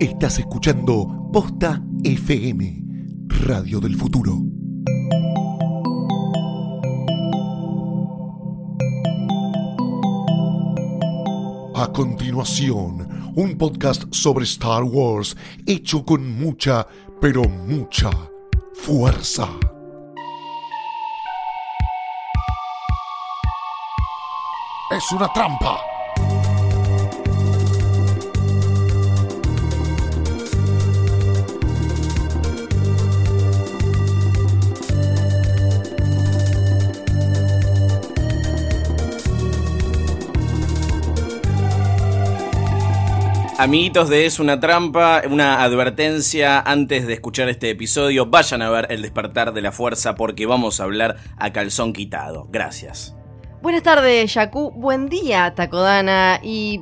Estás escuchando Posta FM, Radio del Futuro. A continuación, un podcast sobre Star Wars hecho con mucha, pero mucha fuerza. Es una trampa. Amiguitos de Es una trampa, una advertencia antes de escuchar este episodio, vayan a ver El despertar de la fuerza porque vamos a hablar a calzón quitado. Gracias. Buenas tardes, Yaku. Buen día, Takodana. Y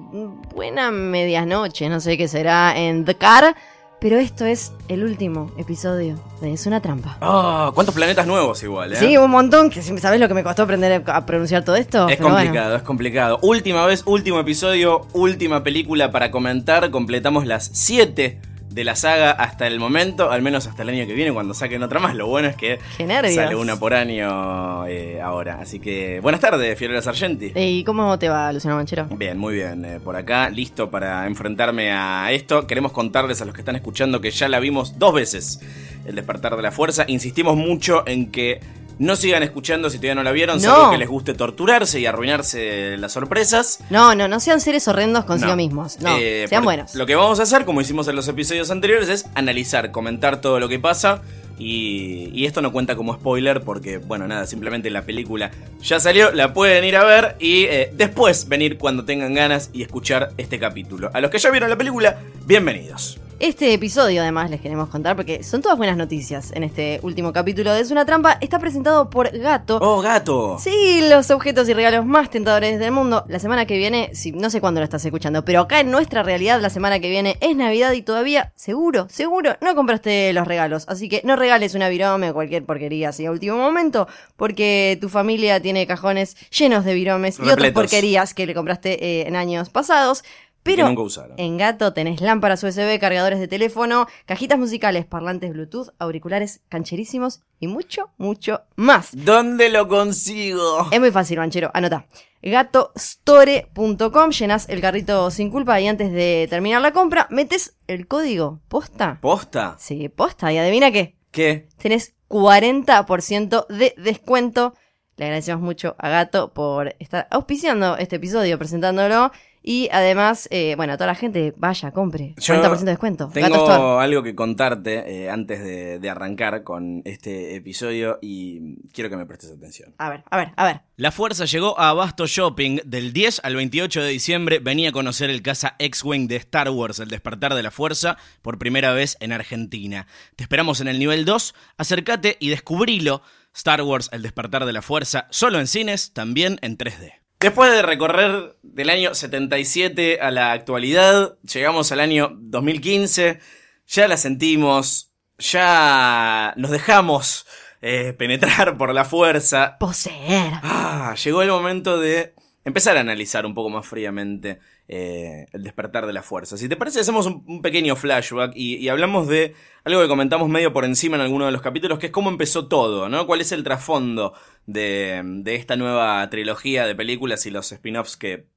buena medianoche, no sé qué será en The Car. Pero esto es el último episodio de Es una trampa. Ah, ¿Cuántos planetas nuevos igual, eh? Sí, un montón. que ¿Sabes lo que me costó aprender a pronunciar todo esto? Es Pero bueno. complicado, es complicado. Última vez, último episodio, última película para comentar. Completamos las 7 de la saga hasta el momento, al menos hasta el año que viene, cuando saquen otra más. Lo bueno es que sale una por año eh, ahora. Así que, buenas tardes, Fiorella Sargenti. ¿Y cómo te va, Luciano Manchero? Bien, muy bien. eh, por acá, listo para enfrentarme a esto. Queremos contarles a los que están escuchando que ya la vimos dos veces, El despertar de la fuerza. Insistimos mucho en que no sigan escuchando si todavía no la vieron, No. salvo que les guste torturarse y arruinarse las sorpresas. No, no, no sean seres horrendos consigo No. mismos. No, Eh, sean buenos. Lo que vamos a hacer, como hicimos en los episodios anteriores, es analizar, comentar todo lo que pasa. Y, y esto no cuenta como spoiler porque, bueno, nada, simplemente la película ya salió, la pueden ir a ver y eh, después venir cuando tengan ganas y escuchar este capítulo. A los que ya vieron la película, bienvenidos. Este episodio, además, les queremos contar, porque son todas buenas noticias en este último capítulo de Es una trampa, está presentado por Gato. ¡Oh, gato! Sí, los objetos y regalos más tentadores del mundo. La semana que viene, sí, no sé cuándo lo estás escuchando, pero acá en nuestra realidad la semana que viene es Navidad y todavía, seguro, seguro, no compraste los regalos. Así que no regales una virome o cualquier porquería así a último momento, porque tu familia tiene cajones llenos de viromes y otras porquerías que le compraste eh, en años pasados. Pero que nunca usaron. en Gato tenés lámparas USB, cargadores de teléfono, cajitas musicales, parlantes Bluetooth, auriculares cancherísimos y mucho, mucho más. ¿Dónde lo consigo? Es muy fácil, manchero. Anota. gatostore.com, llenas el carrito sin culpa y antes de terminar la compra, metes el código posta. ¿Posta? Sí, posta. Y adivina qué. ¿Qué? Tenés 40% de descuento. Le agradecemos mucho a Gato por estar auspiciando este episodio, presentándolo. Y además, eh, bueno, a toda la gente, vaya, compre. Yo 40% de descuento. Tengo algo que contarte eh, antes de, de arrancar con este episodio y quiero que me prestes atención. A ver, a ver, a ver. La fuerza llegó a Abasto Shopping. Del 10 al 28 de diciembre venía a conocer el casa X-Wing de Star Wars, El despertar de la fuerza, por primera vez en Argentina. Te esperamos en el nivel 2. Acércate y descubrilo. Star Wars, El despertar de la fuerza, solo en cines, también en 3D. Después de recorrer del año 77 a la actualidad, llegamos al año 2015, ya la sentimos, ya nos dejamos eh, penetrar por la fuerza, Poseer. Ah, llegó el momento de empezar a analizar un poco más fríamente eh, el despertar de la fuerza. Si te parece, hacemos un, pequeño flashback y, y hablamos de algo que comentamos medio por encima en alguno de los capítulos, que es cómo empezó todo, ¿no? ¿Cuál es el trasfondo de, de esta nueva trilogía de películas y los spin-offs que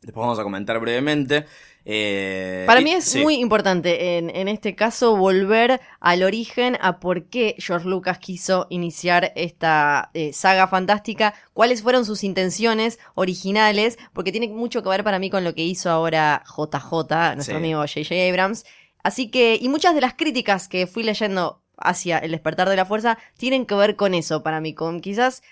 después vamos a comentar brevemente? Eh, Para mí es sí. muy importante en, en este caso volver al origen, a por qué George Lucas quiso iniciar esta eh, saga fantástica, cuáles fueron sus intenciones originales, porque tiene mucho que ver para mí con lo que hizo ahora JJ, nuestro Sí. amigo J.J. Abrams. Así que, y muchas de las críticas que fui leyendo hacia el despertar de la fuerza tienen que ver con eso, para mí, con quizás,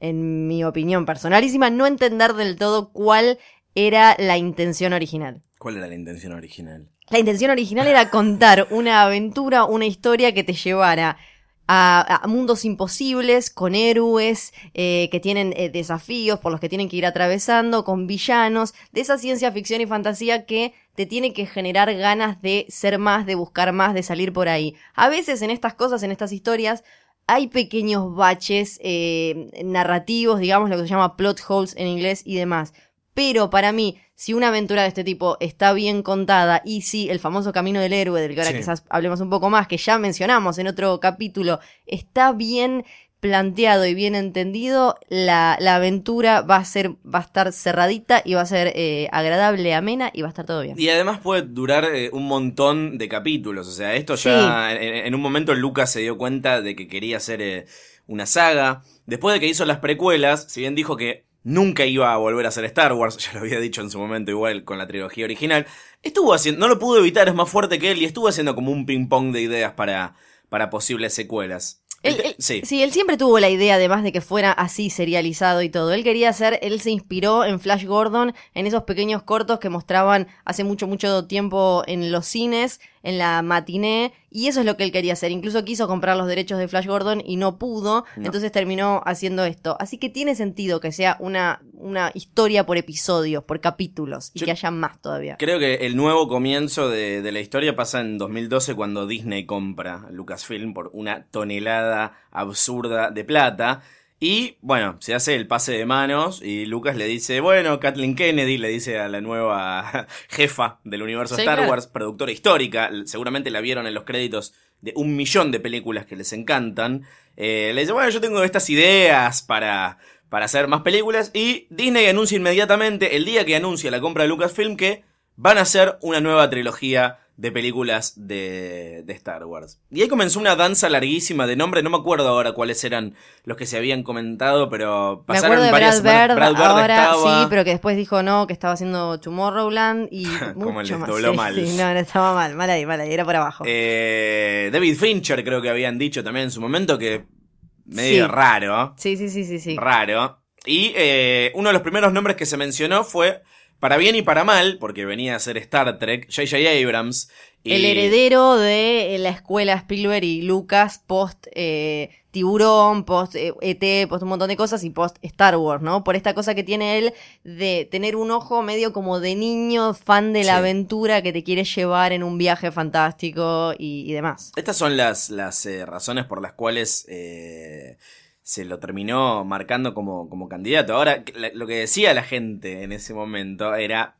en mi opinión personalísima, no entender del todo cuál era la intención original. ¿Cuál era la intención original? La intención original era contar una aventura, una historia que te llevara a, a mundos imposibles, con héroes eh, que tienen eh, desafíos por los que tienen que ir atravesando, con villanos, de esa ciencia ficción y fantasía que te tiene que generar ganas de ser más, de buscar más, de salir por ahí. A veces en estas cosas, en estas historias, hay pequeños baches eh, narrativos, digamos lo que se llama plot holes en inglés y demás. Pero para mí, si una aventura de este tipo está bien contada y si el famoso camino del héroe, del que ahora Sí. quizás hablemos un poco más, que ya mencionamos en otro capítulo, está bien planteado y bien entendido, la, la aventura va a ser, va a estar cerradita y va a ser eh, agradable, amena y va a estar todo bien. Y además puede durar eh, un montón de capítulos. O sea, esto ya. En, en un momento Lucas se dio cuenta de que quería hacer eh, una saga. Después de que hizo las precuelas, si bien dijo que nunca iba a volver a hacer Star Wars, ya lo había dicho en su momento igual con la trilogía original, estuvo haciendo. No lo pudo evitar, es más fuerte que él y estuvo haciendo como un ping-pong de ideas para, para posibles secuelas. Él- El- él- sí. sí, él siempre tuvo la idea, además de que fuera así serializado y todo. Él quería hacer, él se inspiró en Flash Gordon, en esos pequeños cortos que mostraban hace mucho, mucho tiempo en los cines, en la matiné, y eso es lo que él quería hacer. Incluso quiso comprar los derechos de Flash Gordon y no pudo, No. entonces terminó haciendo esto. Así que tiene sentido que sea una, una historia por episodios, por capítulos, y Yo- que haya más todavía. Creo que el nuevo comienzo de, de la historia pasa en 2012 cuando Disney compra Lucasfilm por una tonelada absurda de plata. Y bueno, se hace el pase de manos y Lucas le dice, bueno, Kathleen Kennedy le dice a la nueva jefa del universo Sí, Star claro. Wars, productora histórica, seguramente la vieron en los créditos de un millón de películas que les encantan. Eh, le dice, bueno, yo tengo estas ideas para, para hacer más películas y Disney anuncia inmediatamente, el día que anuncia la compra de Lucasfilm, que van a hacer una nueva trilogía de películas de, de Star Wars. Y ahí comenzó una danza larguísima de nombre, no me acuerdo ahora cuáles eran los que se habían comentado, pero Me pasaron acuerdo de varias Brad semanas. Bird, ahora estaba- sí, pero que después dijo no, que estaba haciendo Tomorrowland y Como mucho les más. dobló Sí, mal. sí, no, no, estaba mal, mal ahí, mal ahí, era por abajo. Eh, David Fincher creo que habían dicho también en su momento que medio Sí. raro. Sí, sí, sí, sí, sí. Raro. Y eh, uno de los primeros nombres que se mencionó fue, para bien y para mal, porque venía a ser Star Trek, J.J. Abrams. y- El heredero de la escuela Spielberg y Lucas post eh, Tiburón, post eh, ET, post un montón de cosas y post Star Wars, ¿no? Por esta cosa que tiene él de tener un ojo medio como de niño fan de la Sí. aventura que te quiere llevar en un viaje fantástico y, y demás. Estas son las, las eh, razones por las cuales eh, se lo terminó marcando como, como candidato. Ahora, lo que decía la gente en ese momento era,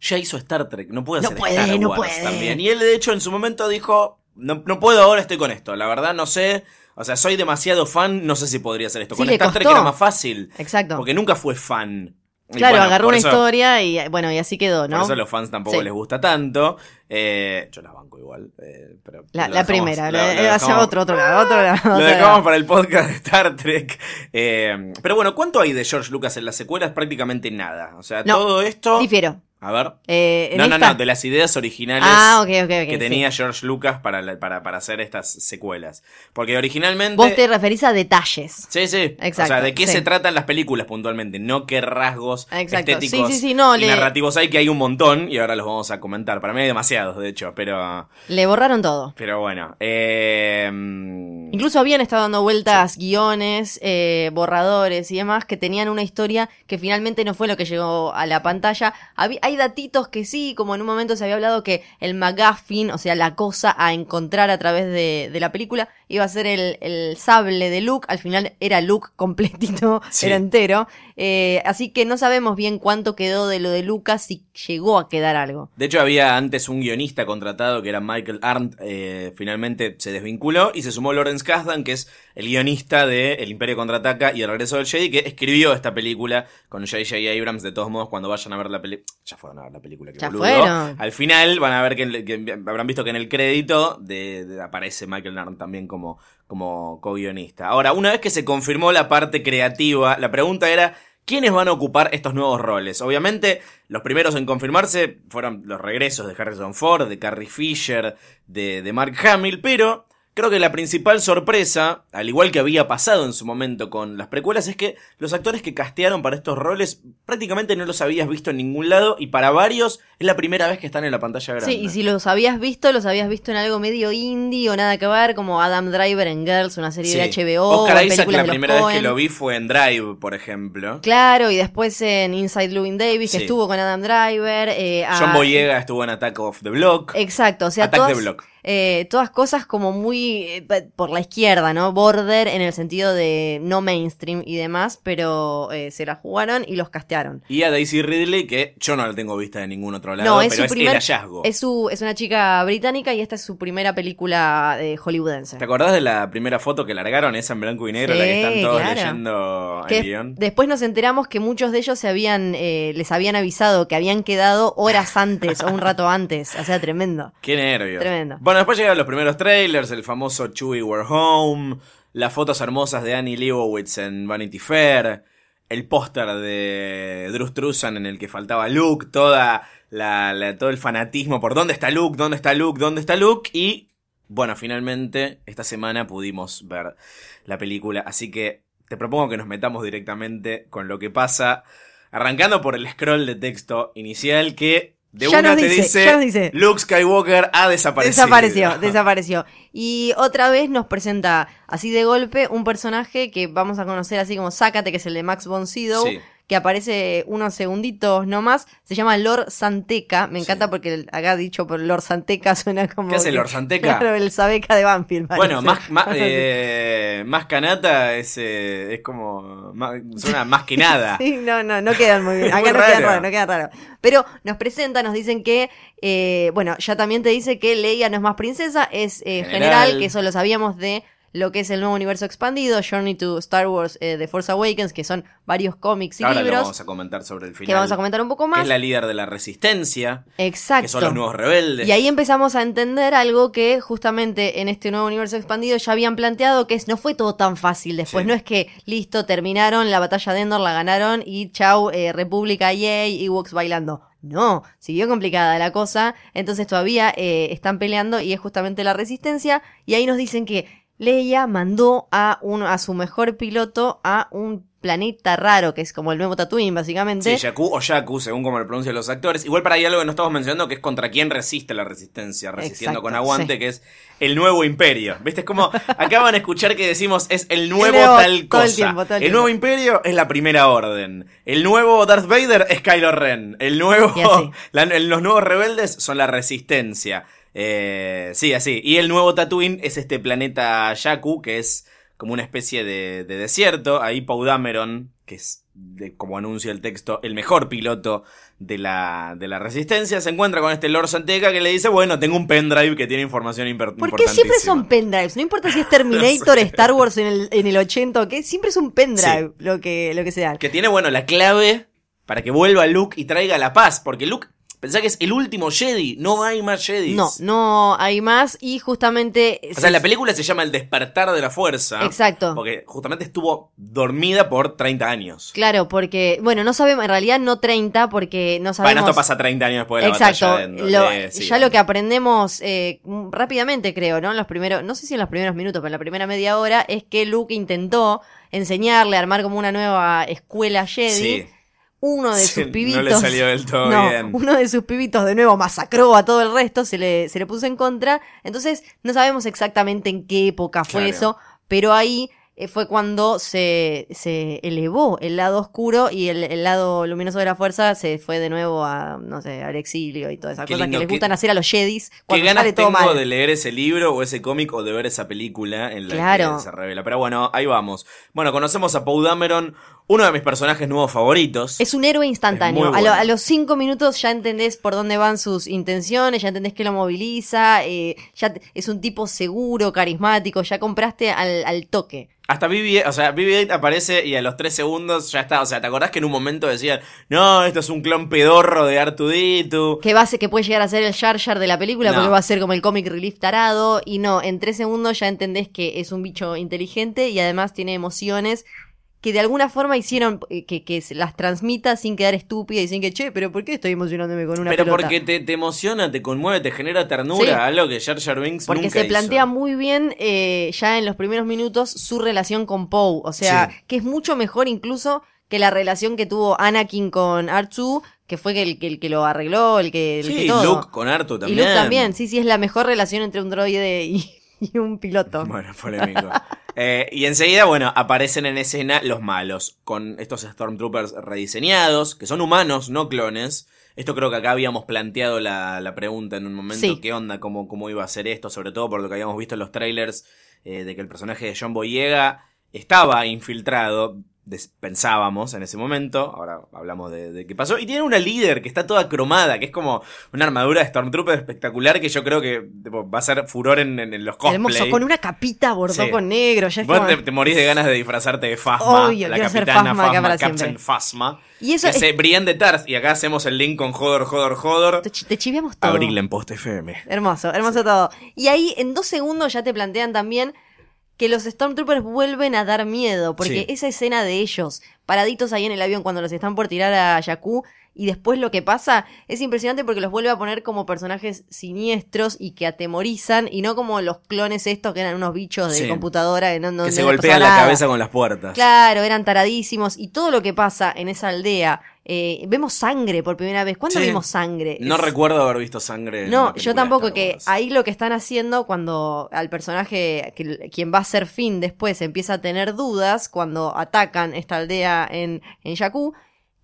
ya hizo Star Trek, no puede No hacer puede, Star no Wars puede. también. Y él de hecho en su momento dijo, no, no puedo ahora, estoy con esto. La verdad no sé, o sea, soy demasiado fan, no sé si podría hacer esto. Sí, con Star Trek era más fácil, Exacto. porque nunca fue fan. Claro, bueno, agarró por una eso- historia y bueno, y así quedó, Por ¿no? eso a los fans tampoco Sí. les gusta tanto. Eh, yo la banco igual. eh, pero La, lo la dejamos- primera, lo- lo eh, hacia otro, otro lado, otro lado. Lo dejamos lado. para el podcast de Star Trek. Eh, pero bueno, ¿cuánto hay de George Lucas en las secuelas? Prácticamente nada. O sea, No, todo esto. Difiero. A ver. Eh, No, no, esta- no, de las ideas originales Ah, que sí. tenía George Lucas para, la- para, para hacer estas secuelas. Porque originalmente. Vos te referís a detalles. Sí, sí. Exacto, o sea, ¿de qué sí. se tratan las películas puntualmente? No qué rasgos Exacto. estéticos Sí, no, y le- narrativos hay, que hay un montón y ahora los vamos a comentar. Para mí hay demasiados, de hecho, pero... Le borraron todo. Pero bueno. Eh, mm, Incluso habían estado dando vueltas guiones, eh, borradores y demás que tenían una historia que finalmente no fue lo que llegó a la pantalla. Habí- hay datitos que sí, como en un momento se había hablado que el McGuffin, o sea, la cosa a encontrar a través de, de la película, iba a ser el, el sable de Luke. Al final era Luke completito, Sí. era entero. Eh, así que no sabemos bien cuánto quedó de lo de Lucas, si llegó a quedar algo. De hecho, había antes un guionista contratado que era Michael Arndt. eh, finalmente se desvinculó y se sumó Lawrence Kasdan, que es el guionista de El Imperio Contraataca y El Regreso del Jedi, que escribió esta película con J.J. Abrams. De todos modos, cuando vayan a ver la película. Ya fueron a ver la película, que Ya boludo. fueron. Al final van a ver que, que habrán visto que en el crédito de, de- aparece Michael Arndt también como, como co-guionista. Ahora, una vez que se confirmó la parte creativa, la pregunta era. ¿Quiénes van a ocupar estos nuevos roles? Obviamente, los primeros en confirmarse fueron los regresos de Harrison Ford, de Carrie Fisher, de, de Mark Hamill, pero creo que la principal sorpresa, al igual que había pasado en su momento con las precuelas, es que los actores que castearon para estos roles prácticamente no los habías visto en ningún lado y para varios es la primera vez que están en la pantalla grande. Sí, y si los habías visto, los habías visto en algo medio indie o nada que ver, como Adam Driver en Girls, una serie de. HBO. Oscar Isaac la primera vez que lo vi fue en Drive, por ejemplo. Claro, y después en Inside Llewyn Davis, que estuvo con Adam Driver. eh, a- John Boyega estuvo en Attack of the Block. Exacto, o sea, Attack todas, the Block. Eh, todas cosas como muy eh, por la izquierda, ¿no? Border en el sentido de no mainstream y demás, pero eh, se la jugaron y los castearon. Y a Daisy Ridley, que yo no la tengo vista de ningún otro lado, No, es pero su es primer- el hallazgo. Es, su, es una chica británica y esta es su primera película eh, hollywoodense. ¿Te acordás de la primera foto que largaron, esa en blanco y negro, la que están todos claro. leyendo el guion? después nos enteramos que muchos de ellos se habían, eh, les habían avisado que habían quedado horas antes o un rato antes. O sea, tremendo. Qué nervios. Tremendo. Bueno, después llegaron los primeros trailers, el famoso Chewie We're Home, las fotos hermosas de Annie Leibovitz en Vanity Fair, el póster de Drew Struzan en el que faltaba Luke, toda la, la- todo el fanatismo por dónde está Luke, dónde está Luke, dónde está Luke y bueno, finalmente esta semana pudimos ver la película, así que te propongo que nos metamos directamente con lo que pasa, arrancando por el scroll de texto inicial que de Ya una nos te dice, dice, ya nos dice. Luke Skywalker ha desaparecido. Desapareció, desapareció. Y otra vez nos presenta así de golpe un personaje que vamos a conocer así como Sácate, que es el de Max von Sydow, Sí. Que aparece unos segunditos nomás. Se llama Lord Santeca. Me encanta Sí. porque el- acá dicho por Lord Santeca suena como. ¿Qué hace que- Lord Santeca? Claro, el Sabeca de Banfield. Bueno, más, más, eh, más canata es, eh, es como. más- suena más que nada. Sí, no, no, no quedan muy bien. Es Acá muy no queda raro. no queda raro. Pero nos presenta, nos dicen que, eh, bueno, ya también te dice que Leia no es más princesa, es General. general. que eso lo sabíamos de lo que es el nuevo universo expandido, Journey to Star Wars eh, The Force Awakens, que son varios cómics y Ahora lo vamos a comentar sobre el final. que vamos a comentar un poco que más. es la líder de la resistencia, Exacto. que son los nuevos rebeldes. Y ahí empezamos a entender algo que justamente en este nuevo universo expandido ya habían planteado, que es no fue todo tan fácil después. Sí. No es que, listo, terminaron la batalla de Endor, la ganaron y chau, eh, República, yay, Ewoks bailando. No, siguió complicada la cosa, entonces todavía eh, están peleando y es justamente la resistencia. Y ahí nos dicen que Leia mandó a, uno, a su mejor piloto a un planeta raro, que es como el nuevo Tatooine, básicamente. Sí, Jakku o Jakku, según como lo pronuncian los actores. Igual para ahí algo que no estamos mencionando, que es contra quién resiste la resistencia, resistiendo Exacto, con aguante, sí. que es el nuevo imperio. ¿Viste? Es como, acaban de escuchar que decimos es el nuevo, tal cosa. el tiempo, el nuevo imperio es la primera orden. El nuevo Darth Vader es Kylo Ren. El nuevo, la- los nuevos rebeldes son la resistencia. Eh, sí, así. Y el nuevo Tatooine es este planeta Jakku, que es como una especie de, de desierto. Ahí Poe Dameron, que es, de- como anuncia el texto, el mejor piloto de la, de la resistencia, se encuentra con este Lord Santeca que le dice, bueno, tengo un pendrive que tiene información imper- ¿Por qué siempre son importantísima". pendrives? No importa si es Terminator, No sé. Star Wars en el, en el 80 o qué, siempre es un pendrive lo, que, lo que sea. Que tiene, bueno, la clave para que vuelva Luke y traiga la paz. Porque Luke, pensá que es el último Jedi, no hay más Jedi. No, no hay más y justamente... O sea, la película se llama El despertar de la fuerza. Exacto. Porque justamente estuvo dormida por 30 años. Claro, porque, bueno, no sabemos, en realidad no 30 porque no sabemos... Bueno, esto pasa 30 años después de la Exacto, batalla lo- Eh, sí. ya lo que aprendemos eh, rápidamente creo, ¿no? En los primeros, no sé si en los primeros minutos, pero en la primera media hora es que Luke intentó enseñarle, armar como una nueva escuela Jedi. Sí. Uno de Sí, sus pibitos. No le salió del todo No, bien. uno de sus pibitos de nuevo masacró a todo el resto, se le, se le puso en contra. Entonces, no sabemos exactamente en qué época fue Claro. eso, pero ahí eh, fue cuando se, se elevó el lado oscuro y el, el lado luminoso de la fuerza se fue de nuevo a, no sé, al exilio y todas esas Qué cosas que les qué- gustan hacer a los Jedis ¿Qué cuando ganas sale todo tengo mal. de leer ese libro o ese cómic o de ver esa película en la Claro. que se revela? Pero bueno, ahí vamos. Bueno, conocemos a Poe Dameron, uno de mis personajes nuevos favoritos. Es un héroe instantáneo. A, lo- bueno. a los cinco minutos ya entendés por dónde van sus intenciones, ya entendés que lo moviliza, eh, ya te- es un tipo seguro, carismático, ya compraste al, al toque. Hasta BB-8, o sea, BB-8 aparece y a los 3 segundos ya está. O sea, ¿te acordás que en un momento decían, no, esto es un clon pedorro de Artudito? Que, va a ser- que puede llegar a ser el Jar Jar de la película, No. porque va a ser como el comic relief tarado. Y no, en tres segundos ya entendés que es un bicho inteligente y además tiene emociones que de alguna forma hicieron eh, que, que las transmita sin quedar estúpida y sin que, che, pero ¿por qué estoy emocionándome con una Pero pelota? porque te, te emociona, te conmueve, te genera ternura, Sí. algo que Jar Jar Binks Porque nunca se plantea muy bien eh, ya en los primeros minutos su relación con Poe. O sea, Sí. que es mucho mejor incluso que la relación que tuvo Anakin con R2, que fue el, que- el que lo arregló, el que, el Sí, que todo. Luke con Artu y también. Luke también, sí, sí, es la mejor relación entre un droide y, y un piloto. Bueno, polémico. Eh, y enseguida, bueno, aparecen en escena los malos, con estos Stormtroopers rediseñados, que son humanos, no clones. Esto creo que acá habíamos planteado la, la pregunta en un momento, Sí. ¿qué onda? ¿Cómo, ¿Cómo iba a ser esto? Sobre todo por lo que habíamos visto en los trailers, eh, de que el personaje de John Boyega estaba infiltrado, pensábamos en ese momento, ahora hablamos de, de qué pasó, y tiene una líder que está toda cromada, que es como una armadura de Stormtrooper espectacular que yo creo que tipo, va a ser furor en, en- en los cosplay. Hermoso, con una capita bordó Sí. con negro. Ya es Vos como- te, te morís de ganas de disfrazarte de Fasma, Obvio, la capitana Captain siempre. Phasma. Y eso que es- se Brienne de Tarth, y acá hacemos el link con Jodor, Jodor, Jodor. Te, te chiviamos todo. Abril en Post FM. Hermoso, hermoso todo. Y ahí en dos segundos ya te plantean también que los Stormtroopers vuelven a dar miedo, porque Sí. esa escena de ellos paraditos ahí en el avión cuando los están por tirar a Jakku y después lo que pasa es impresionante porque los vuelve a poner como personajes siniestros y que atemorizan y no como los clones estos que eran unos bichos de Sí. computadora que no, no- que no se golpean la nada. cabeza con las puertas. Claro, eran taradísimos y todo lo que pasa en esa aldea. Eh, vemos sangre por primera vez. ¿Cuándo Sí. vimos sangre? No Es- recuerdo haber visto sangre. no, yo tampoco, que ahí lo que están haciendo cuando al personaje, que, quien va a ser Finn después, empieza a tener dudas cuando atacan esta aldea en, en Jakku,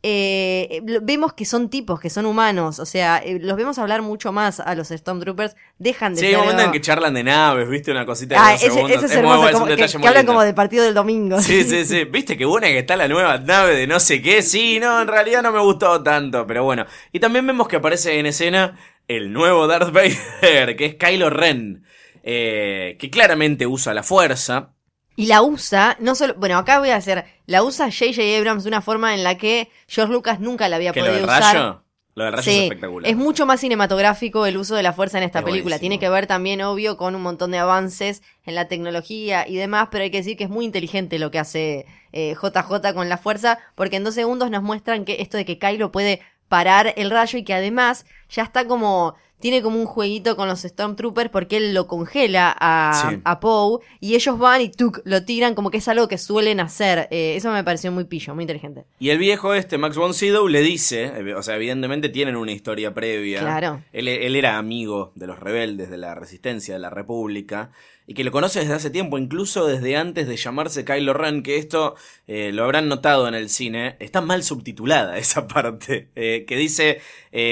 eh, vemos que son tipos, que son humanos, o sea, eh, los vemos hablar mucho más a los Stormtroopers, dejan de Sí, hay un momento en que charlan de naves, viste una cosita de Ah, ese, ese es hermoso, como- que, que hablan como del partido del domingo. Sí, sí, sí. ¿Viste qué buena que está la nueva nave de no sé qué? Sí, no, en realidad no me gustó tanto, pero bueno. Y también vemos que aparece en escena el nuevo Darth Vader, que es Kylo Ren, eh, que claramente usa la fuerza. Y la usa, no solo, bueno, acá voy a hacer, la usa J.J. Abrams de una forma en la que George Lucas nunca la había Que lo podido del usar. rayo, lo del rayo es Sí, espectacular. es mucho más cinematográfico el uso de la fuerza en esta Es película. buenísimo. Tiene que ver también, obvio, con un montón de avances en la tecnología y demás, pero hay que decir que es muy inteligente lo que hace eh, JJ con la fuerza, porque en dos segundos nos muestran que esto de que Kylo puede parar el rayo y que además ya está como tiene como un jueguito con los Stormtroopers porque él lo congela a, Sí. a Poe y ellos van y tuk, lo tiran como que es algo que suelen hacer. Eh, eso me pareció muy pillo, muy inteligente. Y el viejo este, Max von Sydow, le dice, eh, o sea, evidentemente tienen una historia previa. Claro. Él, él era amigo de los rebeldes, de la resistencia, de la república, y que lo conoce desde hace tiempo, incluso desde antes de llamarse Kylo Ren, que esto eh, lo habrán notado en el cine, está mal subtitulada esa parte, eh, que dice,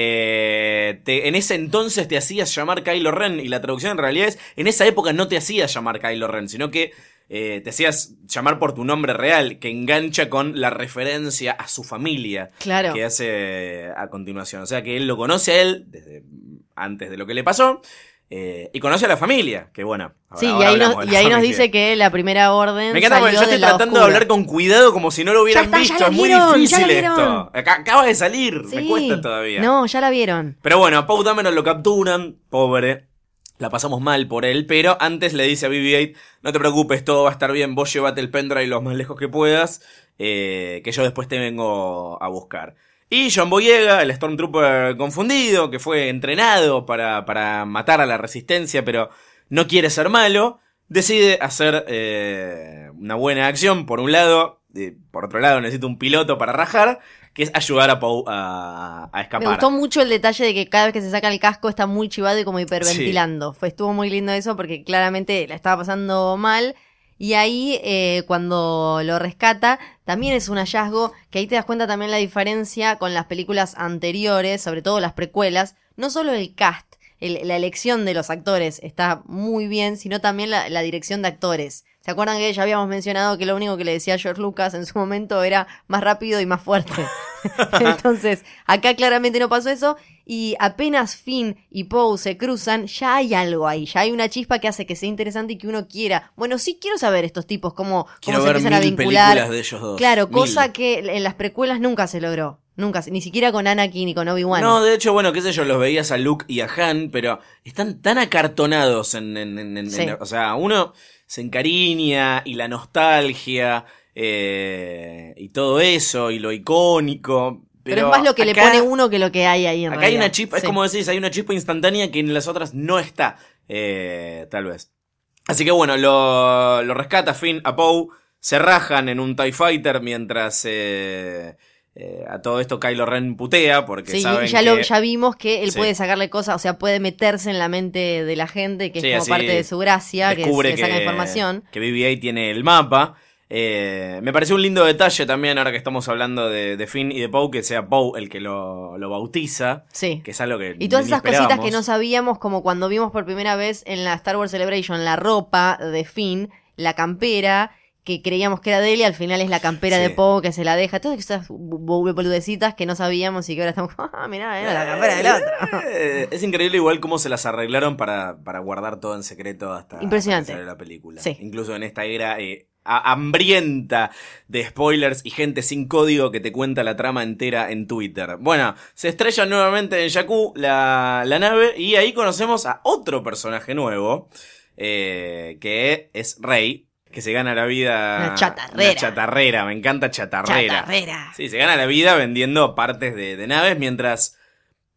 eh, te- en ese entonces te hacías llamar Kylo Ren, y la traducción en realidad es, en esa época no te hacías llamar Kylo Ren, sino que eh, te hacías llamar por tu nombre real, que engancha con la referencia a su familia Claro. que hace a continuación. O sea que él lo conoce a él desde antes de lo que le pasó. Eh, y conoce a la familia, que bueno. ahora- Sí, y ahí, nos, y ahí dice que la primera orden. Me encanta porque yo estoy tratando de hablar con cuidado como si no lo hubieran está, visto. Es muy vieron, difícil esto. Acaba de salir, me cuesta todavía. No, ya la vieron. Pero bueno, a Poe Dameron lo capturan, pobre. La pasamos mal por él, pero antes le dice a BB-8, no te preocupes, todo va a estar bien, vos llévate el pendrive lo más lejos que puedas, eh, que yo después te vengo a buscar. Y John Boyega, el Stormtrooper confundido, que fue entrenado para, para matar a la resistencia, pero no quiere ser malo, decide hacer eh, una buena acción, por un lado, eh, por otro lado necesita un piloto para rajar, que es ayudar a Poe a, a escapar. Me gustó mucho el detalle de que cada vez que se saca el casco está muy chivado y como hiperventilando. Fue, estuvo muy lindo eso porque claramente la estaba pasando mal. Y ahí, eh, cuando lo rescata, también es un hallazgo que ahí te das cuenta también la diferencia con las películas anteriores, sobre todo las precuelas. No solo el cast, el- la elección de los actores está muy bien, sino también la, la dirección de actores. ¿Se acuerdan que ya habíamos mencionado que lo único que le decía a George Lucas en su momento era más rápido y más fuerte? Entonces, acá claramente no pasó eso. Y apenas Finn y Poe se cruzan, ya hay algo ahí. Ya hay una chispa que hace que sea interesante y que uno quiera. Bueno, sí quiero saber estos tipos, cómo, cómo Quiero se ver empiezan a vincular. películas de ellos dos. Claro, Mil. cosa que en las precuelas nunca se logró. Nunca, se- ni siquiera con Anakin y con Obi-Wan. No, de hecho, bueno, qué sé yo, los veías a Luke y a Han, pero están tan acartonados en... en- en- en- Sí. en- o sea, uno se encariña y la nostalgia eh, y todo eso y lo icónico. Pero, pero, es más lo que le pone uno que lo que hay ahí en Acá hay una chispa, es como decís, hay una chispa instantánea que en las otras no está, eh, tal vez. Así que bueno, lo, lo rescata Finn a Poe, se rajan en un TIE Fighter mientras eh, Eh, a todo esto Kylo Ren putea porque Sí, saben ya, que... lo, ya vimos que él Sí. puede sacarle cosas, o sea, puede meterse en la mente de la gente, que Sí, es como parte de su gracia, que descubre se saca información. que BB-8 tiene el mapa. Eh, me pareció un lindo detalle también, ahora que estamos hablando de, de Finn y de Poe, que sea Poe el que lo, lo bautiza, Sí. que es algo que Y todas esas cositas que no sabíamos, como cuando vimos por primera vez en la Star Wars Celebration la ropa de Finn, la campera, que creíamos que era de él y al final es la campera Sí. de Poe que se la deja. Todas esas boludecitas que no sabíamos y que ahora estamos, ah, mirá, era la campera del otro. Eh, es increíble igual cómo se las arreglaron para, para guardar todo en secreto hasta Impresionante. hasta la película. Sí. Incluso en esta era eh, hambrienta de spoilers y gente sin código que te cuenta la trama entera en Twitter. Bueno, se estrella nuevamente en Jakku la, la nave y ahí conocemos a otro personaje nuevo, eh, que es Rey, que se gana la vida... Una chatarrera. una chatarrera, me encanta chatarrera. Chatarrera. Sí, se gana la vida vendiendo partes de, de naves mientras.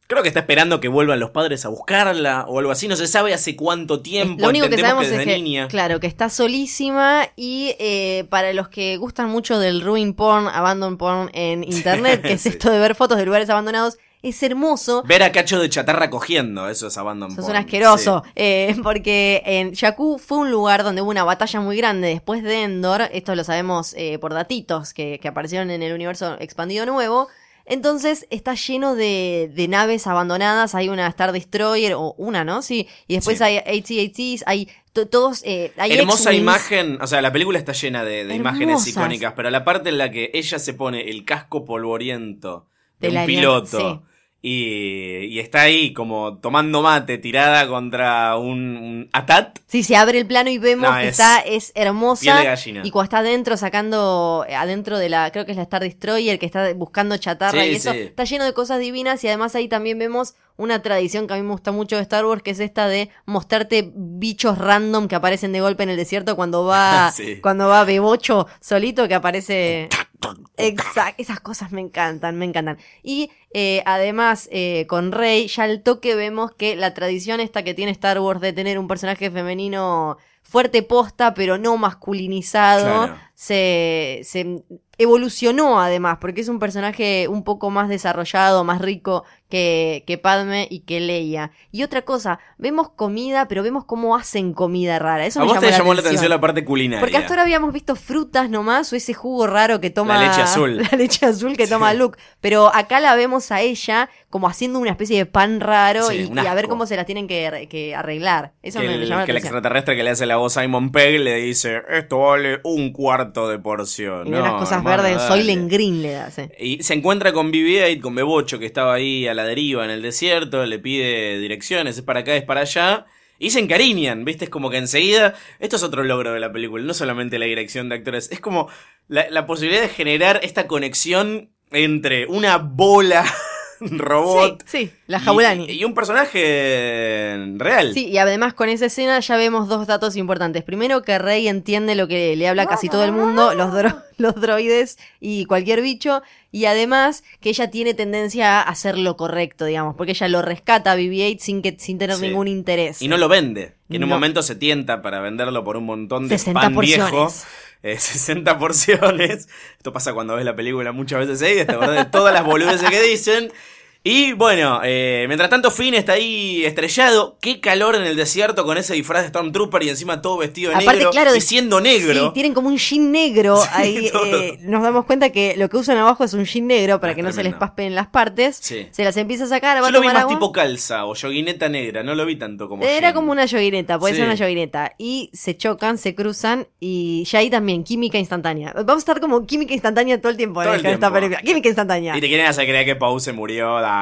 Creo que está esperando que vuelvan los padres a buscarla o algo así. No se sabe hace cuánto tiempo. Lo único que sabemos desde es que, niña. claro, que está solísima y eh, para los que gustan mucho del ruin porn, abandon porn en internet, que es esto de ver fotos de lugares abandonados, es hermoso. Ver a Cacho de chatarra cogiendo, eso es abandon Sos porn. un asqueroso. eh, porque en Jakku fue un lugar donde hubo una batalla muy grande después de Endor. Esto lo sabemos eh, por datitos que, que aparecieron en el universo expandido nuevo. Entonces está lleno de, de naves abandonadas. Hay una Star Destroyer, o una, ¿no? Sí. Y después Sí. hay AT-ATs, hay to- todos. Eh, hay Hermosa imagen, o sea, la película está llena de, de imágenes icónicas, pero la parte en la que ella se pone el casco polvoriento de, un piloto y, y está ahí como tomando mate tirada contra un, un atat, Sí, se abre el plano y vemos No, que es está, es hermosa. piel de gallina. Y cuando está adentro, sacando, eh, adentro de la, creo que es la Star Destroyer, que está buscando chatarra Sí, y eso, sí. está lleno de cosas divinas y además ahí también vemos una tradición que a mí me gusta mucho de Star Wars, que es esta de mostrarte bichos random que aparecen de golpe en el desierto cuando va, Sí. cuando va Bebocho solito que aparece... Exacto, esas cosas me encantan, me encantan. Y eh, además, eh, con Rey, ya al toque vemos que la tradición esta que tiene Star Wars de tener un personaje femenino fuerte posta, pero no masculinizado, Claro. se, se evolucionó además, porque es un personaje un poco más desarrollado, más rico que, que Padme y que Leia. Y otra cosa, vemos comida, pero vemos cómo hacen comida rara. Eso a me vos llamó te la llamó la atención. atención la parte culinaria. Porque hasta ahora habíamos visto frutas nomás o ese jugo raro que toma. La leche azul. La leche azul que toma Luke. Pero acá la vemos a ella como haciendo una especie de pan raro Sí, y, a ver cómo se las tienen que, que arreglar. Eso que me, me el, llama la que el atención. extraterrestre que le hace la voz a Simon Pegg le dice, esto vale un cuarto de porción. Y No, unas cosas verdes, dale. Soylent Green le da. sí. Y se encuentra con BB-8, con Bebocho, que estaba ahí a la deriva en el desierto, le pide direcciones, es para acá, es para allá. Y se encariñan, ¿viste? Es como que enseguida. Esto es otro logro de la película, no solamente la dirección de actores, es como la, la posibilidad de generar esta conexión entre una bola robot Sí, sí, la Jaulani. y, y un personaje real. Sí, y además con esa escena ya vemos dos datos importantes. Primero, que Rey entiende lo que le habla casi todo el mundo, los, dro- los droides y cualquier bicho. Y además que ella tiene tendencia a hacer lo correcto, digamos, porque ella lo rescata a BB-8 sin, que, sin tener Sí. ningún interés. Y no lo vende. Que en un momento se tienta para venderlo por un montón de 60 pan viejo. porciones. Eh, 60 porciones. Esto pasa cuando ves la película muchas veces seguidas, te acordás de todas las boludeces que dicen. Y bueno, eh, mientras tanto Finn está ahí estrellado. Qué calor en el desierto con ese disfraz de Stormtrooper y encima todo vestido de Aparte, negro. claro, y siendo negro. Sí, tienen como un jean negro. Sí, ahí eh, nos damos cuenta que lo que usan abajo es un jean negro para Ah, que no se les paspen las partes. Sí. Se las empieza a sacar, va Yo lo vi más agua. tipo calza o yoguineta negra, no lo vi tanto como Era jean. como una yoguineta, puede ser una yoguineta. Y se chocan, se cruzan y ya ahí también, química instantánea. Vamos a estar como química instantánea todo el tiempo Todo en el esta tiempo. película. Química instantánea. Y te quieren hacer creer que Pau se murió, da,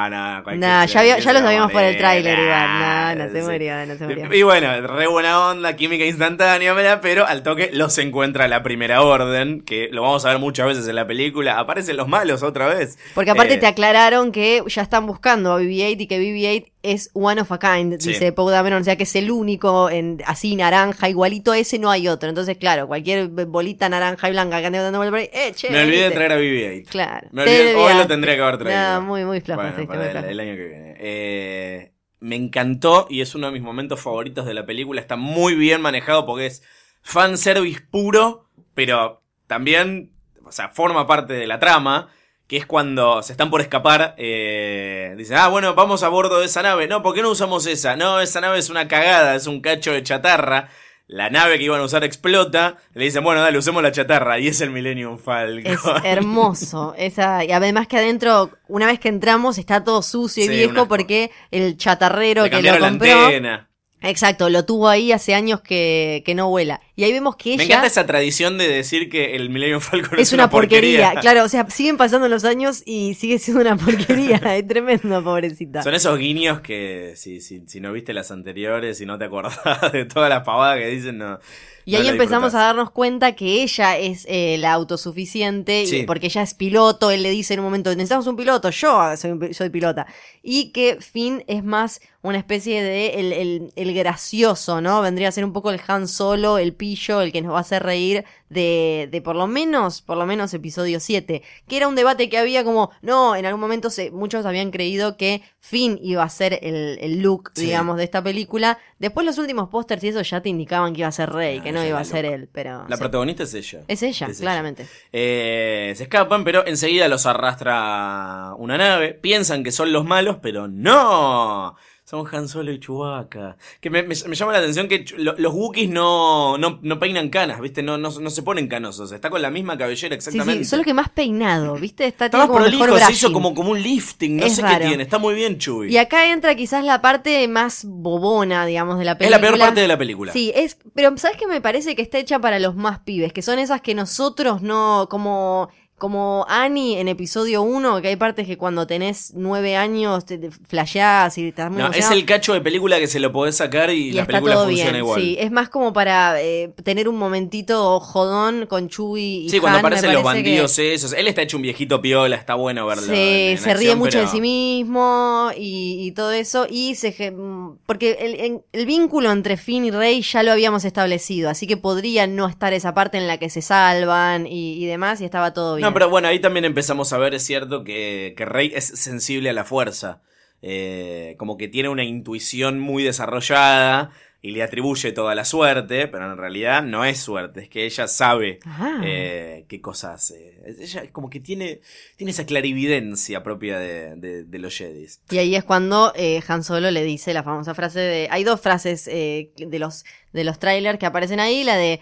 Nah, ya, ya lo sabíamos por el tráiler nah, No, no se sí. murió, no se murió. Y bueno, re buena onda, química instantánea, ¿verdad? pero al toque los encuentra la primera orden, que lo vamos a ver muchas veces en la película. Aparecen los malos otra vez. Porque aparte Eh, te aclararon que ya están buscando a BB-8 y que BB-8 es one of a kind, Sí. dice Poe Dameron, o sea que es el único en así naranja, igualito a ese no hay otro. Entonces, claro, cualquier bolita naranja y blanca que ande dando por ahí, eh, che, Me olvidé de traer a BB-8. Claro. Me olvidé- hoy lo tendría que haber traído. No, muy, muy flojo, Bueno, para el año que viene. Eh, me encantó y es uno de mis momentos favoritos de la película. Está muy bien manejado porque es fanservice puro, pero también, o sea, forma parte de la trama. que es cuando se están por escapar, eh, dicen, ah, bueno, vamos a bordo de esa nave. No, ¿por qué no usamos esa? No, esa nave es una cagada, es un cacho de chatarra. La nave que iban a usar explota. Le dicen, bueno, dale, usemos la chatarra. Y es el Millennium Falcon. Es hermoso. Esa, y además que adentro, una vez que entramos, está todo sucio y Sí, viejo porque el chatarrero Le que lo la compró. antena. Exacto, lo tuvo ahí hace años que, que no vuela. Y ahí vemos que Me ella encanta esa tradición de decir que el Millennium Falcon es una porquería. Claro, o sea, siguen pasando los años y sigue siendo una porquería. es tremendo, pobrecita. Son esos guiños que si, si, si no viste las anteriores y no te acordás de todas las pavadas que dicen, no. Y no ahí empezamos disfrutás. a darnos cuenta que ella es eh, la autosuficiente, y- porque ella es piloto, él le dice en un momento, necesitamos un piloto, yo soy, pilota. Y que Finn es más una especie de el, el- el gracioso, ¿no? Vendría a ser un poco el Han Solo, el pillo, el que nos va a hacer reír de, de por lo menos, por lo menos episodio 7, que era un debate que había como, no, en algún momento se, muchos habían creído que Finn iba a ser el, el look, Sí. digamos, de esta película. Después los últimos pósters y eso ya te indicaban que iba a ser Rey, Ah, que no ella iba a ser él, pero... La sí. protagonista es ella. Es ella, Es ella. claramente. Eh, se escapan, pero enseguida los arrastra una nave. Piensan que son los malos, pero no. Son Han Solo y Chewbacca. Que me, me- me llama la atención que lo- los Wookiees no, no, no peinan canas, ¿viste? No, no, no se ponen canosos. Está con la misma cabellera Sí, exactamente. sí, solo que más peinado, ¿viste? Está, Está más como mejor prolijo, se hizo como, como un lifting, no Es sé raro. qué tiene. Está muy bien, Chewie. Y acá entra quizás la parte más bobona, digamos, de la es película. la peor parte de la película. Sí, es, pero ¿sabes qué me parece que está hecha para los más pibes? Que son esas que nosotros no, como, como Annie en episodio 1, que hay partes que cuando tenés nueve años te, te flasheás y estás muy No, es el cacho de película que se lo podés sacar y, y la está película todo funciona bien, igual. sí. Es más como para eh, tener un momentito jodón con Chewie y Sí, cuando Han, me aparecen los parece que- bandidos esos. Él está hecho un viejito piola, está bueno verlo. en- se, en se ríe acción, mucho de sí mismo y, y todo eso y se ge- mm, porque el, en- el vínculo entre Finn y Rey ya lo habíamos establecido así que podría no estar esa parte en la que se salvan y, y demás y estaba todo bien No, pero bueno, ahí también empezamos a ver, es cierto, que, que Rey es sensible a la fuerza. Eh, como que tiene una intuición muy desarrollada y le atribuye toda la suerte, pero en realidad no es suerte, es que ella sabe Ah. eh, qué cosas hace. Ella como que tiene, tiene esa clarividencia propia de, de- de los Jedis. y ahí es cuando eh, Han Solo le dice la famosa frase de hay dos frases de los de los trailers que aparecen ahí la de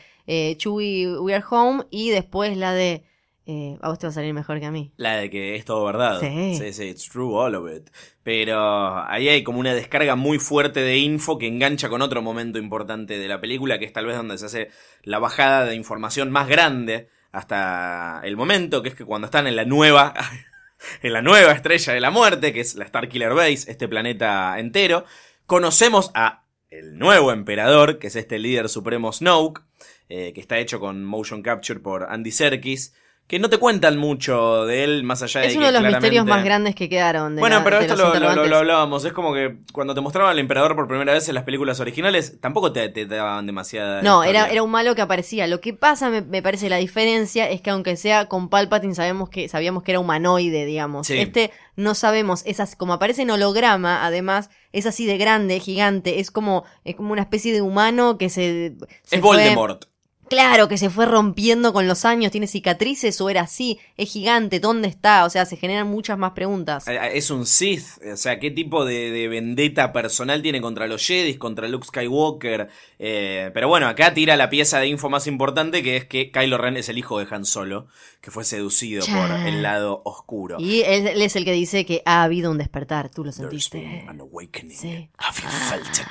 Chewie we are home y después la de eh, a vos te va a salir mejor que a mí La de que es todo verdad. Sí. sí, sí, it's true all of it. Pero ahí hay como una descarga muy fuerte de info que engancha con otro momento importante de la película, que es tal vez donde se hace la bajada de información más grande hasta el momento, que es que cuando están en la nueva, en la nueva estrella de la muerte, que es la Starkiller Base, este planeta entero, conocemos a el nuevo emperador, que es este líder supremo Snoke, eh, que está hecho con motion capture por Andy Serkis, que no te cuentan mucho de él, más allá de es uno de los claramente- misterios más grandes que quedaron de Bueno, la- pero de esto los lo, lo- hablábamos. Es como que cuando te mostraban al emperador por primera vez en las películas originales, tampoco te, te daban demasiada. No, era, era un malo que aparecía. Lo que pasa, me, me parece, la diferencia es que aunque sea con Palpatine, sabemos que, sabíamos que era humanoide, digamos. Sí. Este no sabemos, es así- como aparece en holograma, además, es así de grande, gigante, es como, es como una especie de humano que se. se Es fue- Voldemort. Claro, que se fue rompiendo con los años, tiene cicatrices o era así, es gigante, ¿dónde está? O sea, se generan muchas más preguntas. Eh, Es un Sith. O sea, ¿qué tipo de, de vendetta personal tiene contra los Jedi, contra Luke Skywalker? Eh, pero bueno, acá tira la pieza de info más importante, que es que Kylo Ren es el hijo de Han Solo, que fue seducido por el lado oscuro. Y él, él es el que dice que ha habido un despertar, tú lo sentiste. been an awakening. Sí. Have you felt it?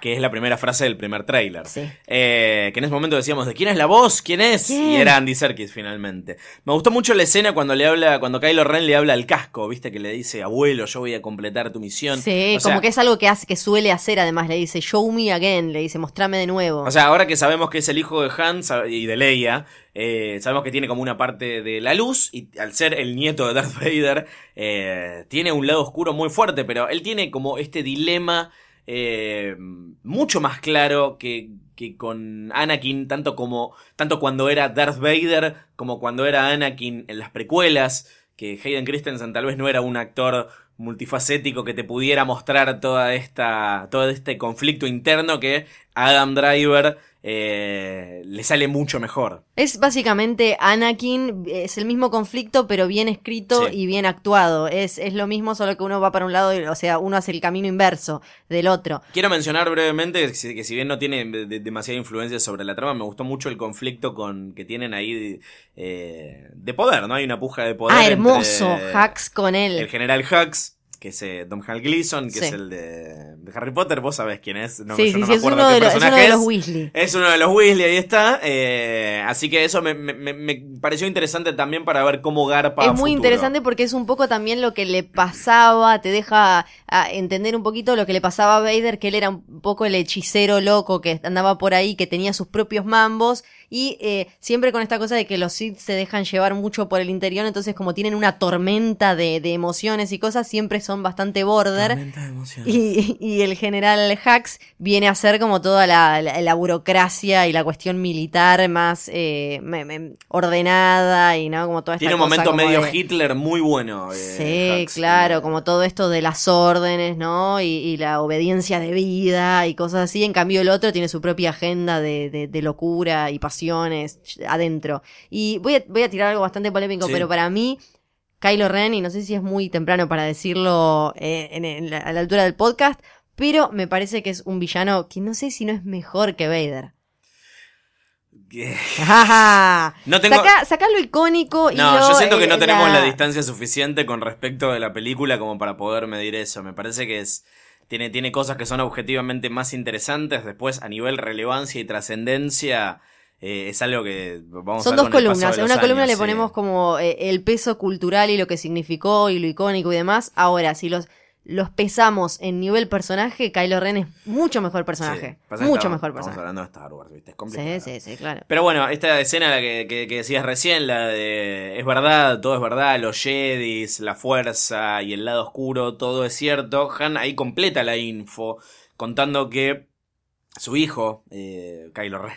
Que es la primera frase del primer tráiler. Sí. Eh, que en ese momento decíamos, ¿de quién es la voz? ¿Quién es? ¿Quién? Y era Andy Serkis finalmente. Me gustó mucho la escena cuando le habla, cuando Kylo Ren le habla al casco, viste, que le dice, abuelo, yo voy a completar tu misión. Sí, O sea, como que es algo que hace, que suele hacer, además, le dice, show me again, le dice, mostrame de nuevo. O sea, ahora que sabemos que es el hijo de Han y de Leia, eh, sabemos que tiene como una parte de la luz y al ser el nieto de Darth Vader, eh, tiene un lado oscuro muy fuerte, pero él tiene como este dilema eh, mucho más claro que, que con Anakin, tanto como tanto cuando era Darth Vader como cuando era Anakin en las precuelas. Que Hayden Christensen tal vez no era un actor multifacético que te pudiera mostrar toda esta, todo este conflicto interno que Adam Driver eh, le sale mucho mejor. Es básicamente Anakin, es el mismo conflicto, pero bien escrito Sí. y bien actuado. Es, es lo mismo, solo que uno va para un lado, y- o sea, uno hace el camino inverso del otro. Quiero mencionar brevemente que si, que si bien no tiene de- de- demasiada influencia sobre la trama, me gustó mucho el conflicto con que tienen ahí eh, de poder, ¿no? Hay una puja de poder. Ah, hermoso, entre Hux con él. El general Hux, que es eh, Domhnall Gleeson, que Sí. es el de, de Harry Potter, vos sabés quién es. No, sí, yo sí, no sí, me es acuerdo uno, qué de los, es uno personaje de los es. Weasley. Es uno de los Weasley, ahí está. eh, así que eso me, me- me- pareció interesante también para ver cómo Garpa. Es muy futuro. interesante porque es un poco también lo que le pasaba, te deja a entender un poquito lo que le pasaba a Vader, que él era un poco el hechicero loco que andaba por ahí, que tenía sus propios mambos y eh, siempre con esta cosa de que los Sith se dejan llevar mucho por el interior, entonces como tienen una tormenta de, de emociones y cosas, siempre son bastante border. Tormenta de emociones. Y, y el general Hux viene a ser como toda la, la- la burocracia y la cuestión militar más eh, me- me- ordenada y no como toda esta Tiene un cosa momento medio de- Hitler muy bueno. eh, Sí, Hux, claro, como- como todo esto de las órdenes, ¿no? Y, y la obediencia de vida y cosas así. En cambio, el otro tiene su propia agenda de, de- de locura y adentro. Y voy a, voy a tirar algo bastante polémico, Sí. pero para mí, Kylo Ren, y no sé si es muy temprano para decirlo eh, en- en la- a la altura del podcast, pero me parece que es un villano que no sé si no es mejor que Vader. No tengo- saca lo icónico y No, lo, yo siento que eh, no tenemos la... distancia suficiente con respecto de la película como para poder medir eso. Me parece que es tiene, tiene cosas que son objetivamente más interesantes. Después, a nivel relevancia y trascendencia, eh, es algo que vamos Son a dos columnas. En una columna años, le ponemos como eh, el peso cultural y lo que significó y lo icónico y demás. Ahora, si los, los pesamos en nivel personaje, Kylo Ren es mucho mejor personaje. Sí, mucho estamos- mejor Estamos personaje. hablando de Star Wars, ¿viste? Es complicado. Sí, sí, sí, claro. Pero bueno, esta escena la que, que- que decías recién, la de es verdad, todo es verdad, los Jedis, la fuerza y el lado oscuro, todo es cierto. Han ahí completa la info contando que su hijo, eh, Kylo Ren,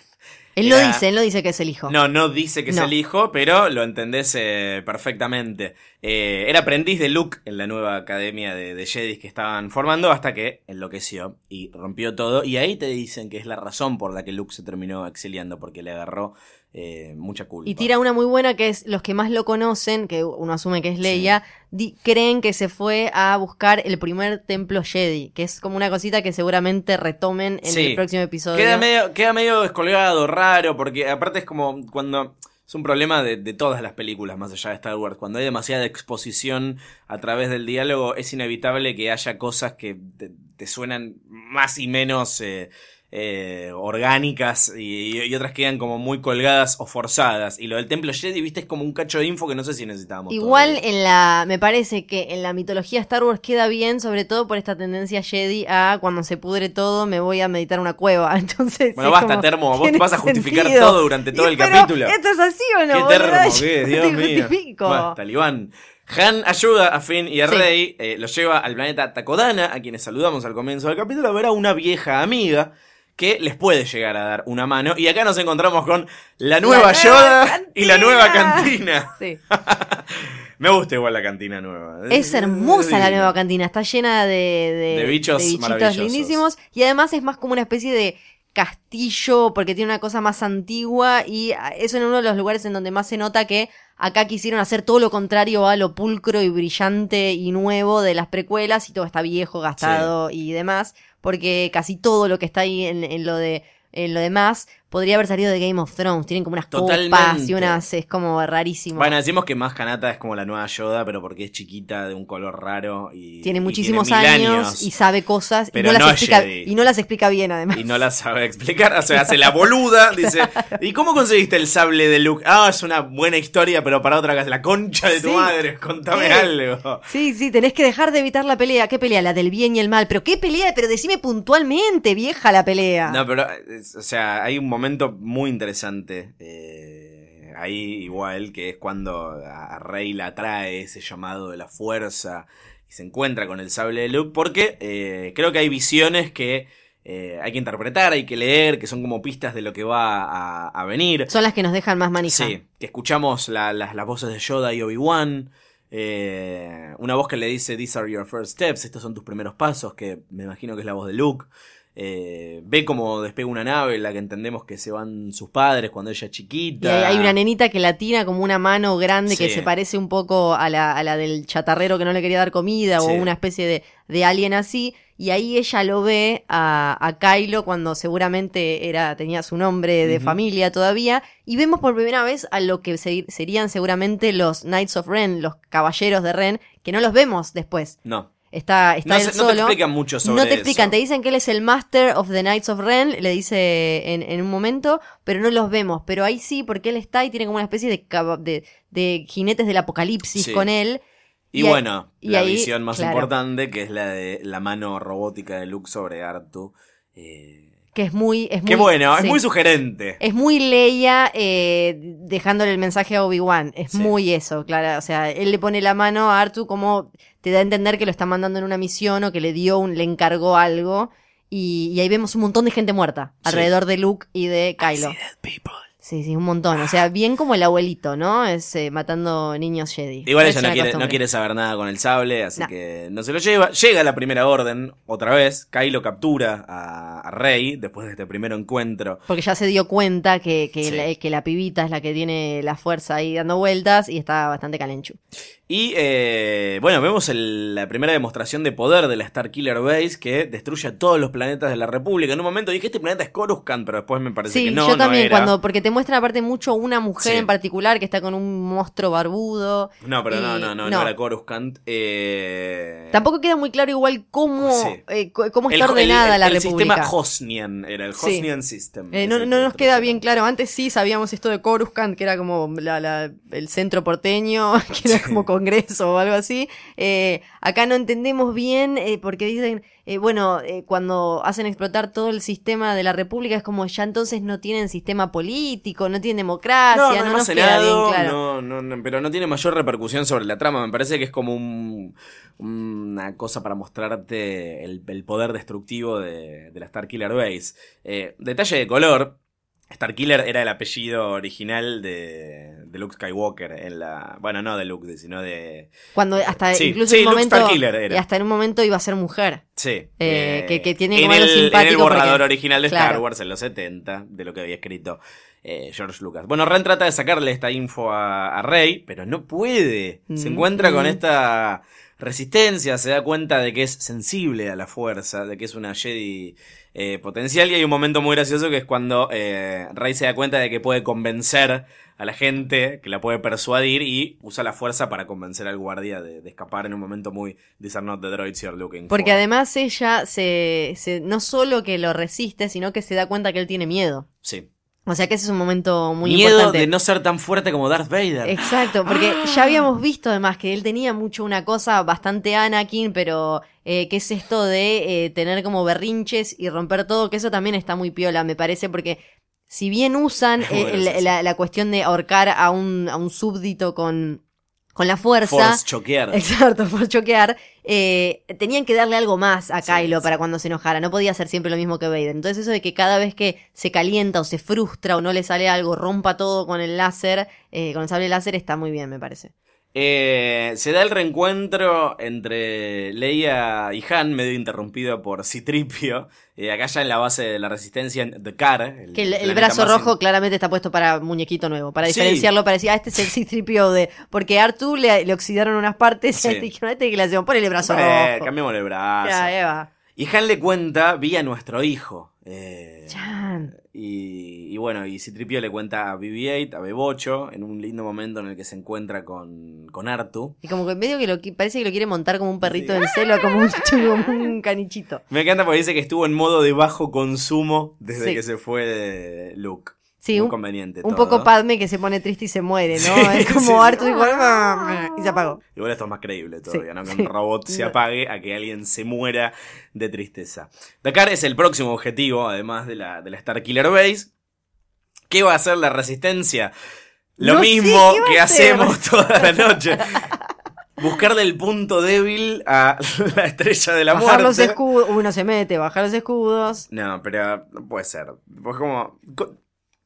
Él Era- dice, él no dice que es el hijo. no, no dice que es el hijo, pero lo entendés eh, perfectamente. Eh, era aprendiz de Luke en la nueva academia de, de Jedi que estaban formando hasta que enloqueció y rompió todo. Y ahí te dicen que es la razón por la que Luke se terminó exiliando, porque le agarró eh, mucha culpa. Y tira una muy buena que es los que más lo conocen, que uno asume que es Leia, di- creen que se fue a buscar el primer templo Jedi, que es como una cosita que seguramente retomen en Sí. el próximo episodio. Queda medio, queda medio descolgado, raro, porque aparte es como cuando... Es un problema de, de todas las películas, más allá de Star Wars. Cuando hay demasiada exposición a través del diálogo, es inevitable que haya cosas que te, te suenan más y menos eh, eh, orgánicas y, y otras quedan como muy colgadas o forzadas. Y lo del Templo Jedi, viste, es como un cacho de info que no sé si necesitábamos. Igual todavía. en la, me parece que en la mitología Star Wars queda bien, sobre todo por esta tendencia Jedi a cuando se pudre todo me voy a meditar una cueva. Entonces, Bueno, basta, como, Termo, vos tiene vas a justificar sentido. todo durante todo Y el pero, capítulo. ¿Esto es así o no? Qué termo, qué, te Dios mío. Bueno, talibán. Han ayuda a Finn y a Sí. Rey, eh, los lleva al planeta Takodana, a quienes saludamos al comienzo del capítulo, a ver a una vieja amiga que les puede llegar a dar una mano. Y acá nos encontramos con la nueva Yoda y la nueva cantina. Sí. Me gusta igual la cantina nueva. Es hermosa la nueva cantina, está llena de, de, De bichos bichitos maravillosos. lindísimos y además es más como una especie de castillo porque tiene una cosa más antigua y eso en uno de los lugares en donde más se nota que acá quisieron hacer todo lo contrario a lo pulcro y brillante y nuevo de las precuelas y todo está viejo, gastado y demás porque casi todo lo que está ahí en, lo de en lo demás podría haber salido de Game of Thrones. Tienen como unas copas y Totalmente. unas. Es como rarísimo. Bueno, decimos que más Kanata es como la nueva Yoda, pero porque es chiquita, de un color raro y tiene y muchísimos años, y sabe cosas y pero no, las no es explica, Jedi. y no las explica bien además. Y no la sabe explicar, o sea, hace la boluda, dice, ¿y cómo conseguiste el sable de Luke? Ah, es una buena historia, pero para otra casa, la concha de tu Sí. madre, contame algo. Sí, sí, tenés que dejar de evitar la pelea. ¿Qué pelea? La del bien y el mal. Pero qué pelea, pero decime puntualmente, vieja la pelea. No, pero, o sea, hay un momento muy interesante eh, ahí igual, que es cuando a Rey la trae ese llamado de la fuerza y se encuentra con el sable de Luke, porque eh, creo que hay visiones que eh, hay que interpretar, hay que leer, que son como pistas de lo que va a, a venir. Son las que nos dejan más manija. Sí, que escuchamos la- las, las voces de Yoda y Obi-Wan. Eh, una voz que le dice, These are your first steps, estos son tus primeros pasos, que me imagino que es la voz de Luke. Eh, ve como despega una nave en la que entendemos que se van sus padres cuando ella es Y chiquita. hay, hay una nenita que la tira como una mano grande que se parece un poco a la, a la del chatarrero que no le quería dar comida Sí. o una especie de, de alien así. Y ahí ella lo ve a, a Kylo cuando seguramente era, tenía su nombre de familia todavía. Y vemos por primera vez a lo que se- serían seguramente los Knights of Ren, los caballeros de Ren, que no los vemos después. No, Está, está no, él se- no solo. te explican mucho sobre No te eso. explican, te dicen que él es el Master of the Knights of Ren, le dice en, en un momento, pero no los vemos. Pero ahí sí, porque él está y tiene como una especie de, de, de jinetes del apocalipsis Sí. con él. Y, Y ahí- bueno, y la ahí, visión más claro. importante, que es la de la mano robótica de Luke sobre Artu. Eh, Que es muy. Es qué muy, bueno, es muy sugerente. Es muy Leia eh, dejándole el mensaje a Obi-Wan. Es Sí. muy eso, claro. O sea, él le pone la mano a Artu como te da a entender que lo está mandando en una misión o que le dio un, le encargó algo. Y, y ahí vemos un montón de gente muerta Sí. alrededor de Luke y de Kylo. Sí, sí, un montón. O sea, bien como el abuelito, ¿no? Es eh, matando niños Jedi. Igual ella no quiere, no quiere saber nada con el sable, así No. que no se lo lleva. Llega la primera orden, otra vez. Kylo captura a, a Rey después de este primer encuentro. Porque ya se dio cuenta que, que, Sí. la, que la pibita es la que tiene la fuerza ahí dando vueltas y está bastante calenchu. Y eh, bueno, vemos el- la primera demostración de poder de la Star Killer Base que destruye a todos los planetas de la República. En un momento dije, este planeta es Coruscant, pero después me parece Sí, que no, yo no también, era. cuando, porque te muestran aparte mucho una mujer Sí. en particular que está con un monstruo barbudo. No, pero no, no, no, no, no. era Coruscant. Eh... Tampoco queda muy claro igual cómo, Sí. eh, cómo el, está ordenada el- la el República. sistema Hosnian era el. Hosnian System. No, el no nos queda bien claro. Antes sí sabíamos esto de Coruscant, que era como la- la- el centro porteño, que era como congreso o algo así. Eh, acá no entendemos bien eh, porque dicen, eh, bueno, cuando hacen explotar todo el sistema de la República es como ya entonces no tienen sistema político, no tienen democracia, No, no, no, nos más queda bien Senado, claro. no, no, pero no tiene mayor repercusión sobre la trama. Me parece que es como un- una cosa para mostrarte el, el poder destructivo de, de la Star Killer Base. Detalle de color. Star Killer era el apellido original de, de Luke Skywalker en la... Bueno, no de Luke, sino de... Cuando hasta Sí, incluso sí, en un Luke momento, Starkiller era. hasta en un momento iba a ser mujer. Sí. Eh, que- que tiene en como algo el, en el simpático borrador porque- original de Star. Wars en los 70, de lo que había escrito eh, George Lucas. Bueno, Ren trata de sacarle esta info a, a Rey, pero no puede. Se Mm, encuentra con mm. esta resistencia, se da cuenta de que es sensible a la fuerza, de que es una Jedi eh, potencial y hay un momento muy gracioso que es cuando eh, Rey se da cuenta de que puede convencer a la gente, que la puede persuadir y usa la fuerza para convencer al guardia de, de escapar en un momento muy These are not the droids you're looking Porque for". además ella se, se- no solo que lo resiste, sino que se da cuenta que él tiene miedo. Sí. O sea que ese es un momento muy Miedo importante. de no ser tan fuerte como Darth Vader. Exacto, porque ya habíamos visto además que él tenía mucho una cosa bastante Anakin, pero eh, que es esto de eh, tener como berrinches y romper todo, que eso también está muy piola, me parece, porque si bien usan eh, la, la cuestión de ahorcar a un, a un súbdito con, con la fuerza, Force choquear. Exacto, por choquear. eh, tenían que darle algo más a Kylo sí. para cuando se enojara. No podía ser siempre lo mismo que Vader. Entonces, eso de que cada vez que se calienta o se frustra o no le sale algo, rompa todo con el láser, eh, con el sable láser, está muy bien, me parece. Eh, se da el reencuentro entre Leia y Han, medio interrumpido por Citripio. Eh, acá ya en la base de la resistencia, en The Car. el Que el, brazo rojo claramente está puesto para muñequito nuevo, para Sí. diferenciarlo, para decir, ah, este es el C-3PO de... Porque a Artu le, le oxidaron unas partes Sí. y dijeron, a este que le hacemos, ponele el brazo Eh, rojo. cambiémosle el brazo. Ya, Eva. Y Han le cuenta, vi a nuestro hijo. Eh, y, y bueno, y Citripio le cuenta a BB-8, a Bebocho, en un lindo momento en el que se encuentra con, con Artu. Y como que medio que lo parece que lo quiere montar como un perrito en celo, como un, como un canichito. Me encanta porque dice que estuvo en modo de bajo consumo desde Sí. que se fue Luke. Sí, Muy un, conveniente. un todo. poco Padme que se pone triste y se muere, ¿no? Sí, es como sí. Arthur dijo, "Ah", y se apagó. Igual esto es más creíble todavía, Sí, ¿no? Que un robot se apague a que alguien se muera de tristeza. Dakar es el próximo objetivo, además de la, de la Star Killer Base. ¿Qué va a hacer la resistencia? Lo No mismo ¿qué va que hacemos toda la noche. Buscarle el punto débil a la estrella de la bajar los muerte. escudos, uno se mete, bajar los escudos. No, pero no puede ser. Pues como.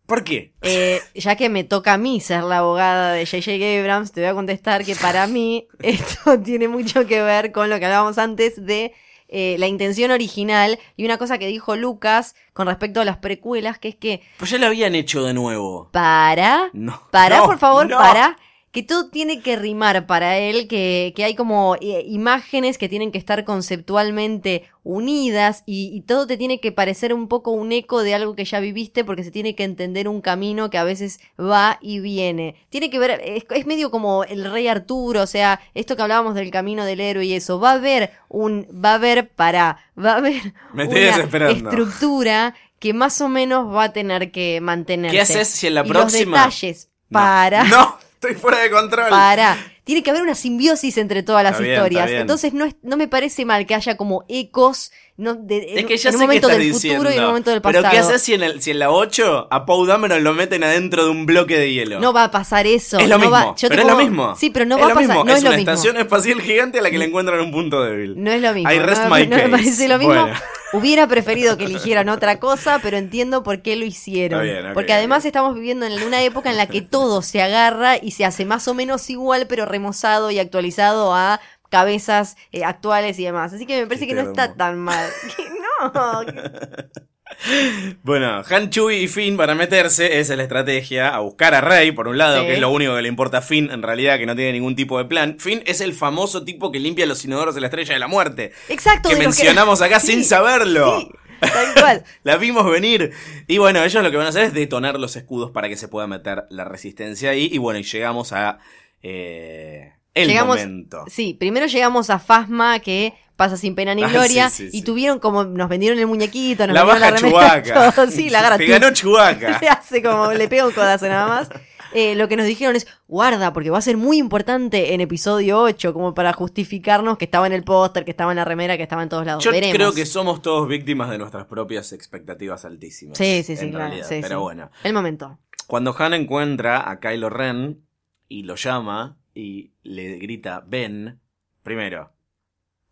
¿Por qué? Eh, ya que me toca a mí ser la abogada de J.J. Abrams, te voy a contestar que para mí esto tiene mucho que ver con lo que hablábamos antes de eh, la intención original y una cosa que dijo Lucas con respecto a las precuelas, que es que Pues ya lo habían hecho de nuevo. para, No. para, No, por favor, no. para, que todo tiene que rimar para él, que, que hay como eh, imágenes que tienen que estar conceptualmente unidas y, y todo te tiene que parecer un poco un eco de algo que ya viviste porque se tiene que entender un camino que a veces va y viene. Tiene que ver, es, es medio como el rey Arturo, o sea, esto que hablábamos del camino del héroe y eso, va a haber un, va a haber para, va a haber Me una estructura que más o menos va a tener que mantenerse. ¿Qué haces si en la Y próxima- Los detalles No. para. No, estoy fuera de control. Para. Tiene que haber una simbiosis entre todas las Está historias. bien. Entonces no, es- no me parece mal que haya como ecos no, de, Es que ya en un sé qué momento estás del diciendo. futuro y en un momento del pasado. Pero ¿qué haces si en, el, si en la 8 a Poe Dameron lo meten adentro de un bloque de hielo? No va a pasar eso. es lo no mismo. va- yo te pero es puedo- lo mismo. Sí, pero no es va a pasar. mismo. No es, es lo una mismo. estación espacial gigante a la que le encuentran un punto débil. No es lo mismo. I rest no, my no me case. parece lo mismo. Bueno. Hubiera preferido que eligieran otra cosa, pero entiendo por qué lo hicieron. Bien, Porque además estamos viviendo en una época en la que todo se agarra y se hace más o menos igual, pero remozado y actualizado a cabezas eh, actuales y demás. Así que me parece que no está tan mal. No. Bueno, Han, Chewie y Finn para meterse, esa es la estrategia, a buscar a Rey, por un lado, Sí. que es lo único que le importa a Finn, en realidad, que no tiene ningún tipo de plan. Finn es el famoso tipo que limpia los inodoros de la Estrella de la Muerte. Exacto. que mencionamos acá Sí, sin saberlo. Sí, tal cual. La vimos venir. Y bueno, ellos lo que van a hacer es detonar los escudos para que se pueda meter la resistencia ahí. Y bueno, y llegamos a eh, el Llegamos- momento. Sí, primero llegamos a Fasma que pasa sin pena ni Ah, gloria sí, sí, y sí. tuvieron como nos vendieron el muñequito, nos La baja remera, Chubaca. todo. Sí, la agarra Te ganó Chubaca. Le hace como, le pega un codazo nada más. Eh, lo que nos dijeron es, guarda, porque va a ser muy importante en episodio 8, como para justificarnos que estaba en el póster, que estaba en la remera, que estaba en todos lados. Yo Veremos. creo que somos todos víctimas de nuestras propias expectativas altísimas. Sí, sí, sí, claro. sí, Pero sí. bueno. El momento. Cuando Han encuentra a Kylo Ren y lo llama y le grita Ben, primero.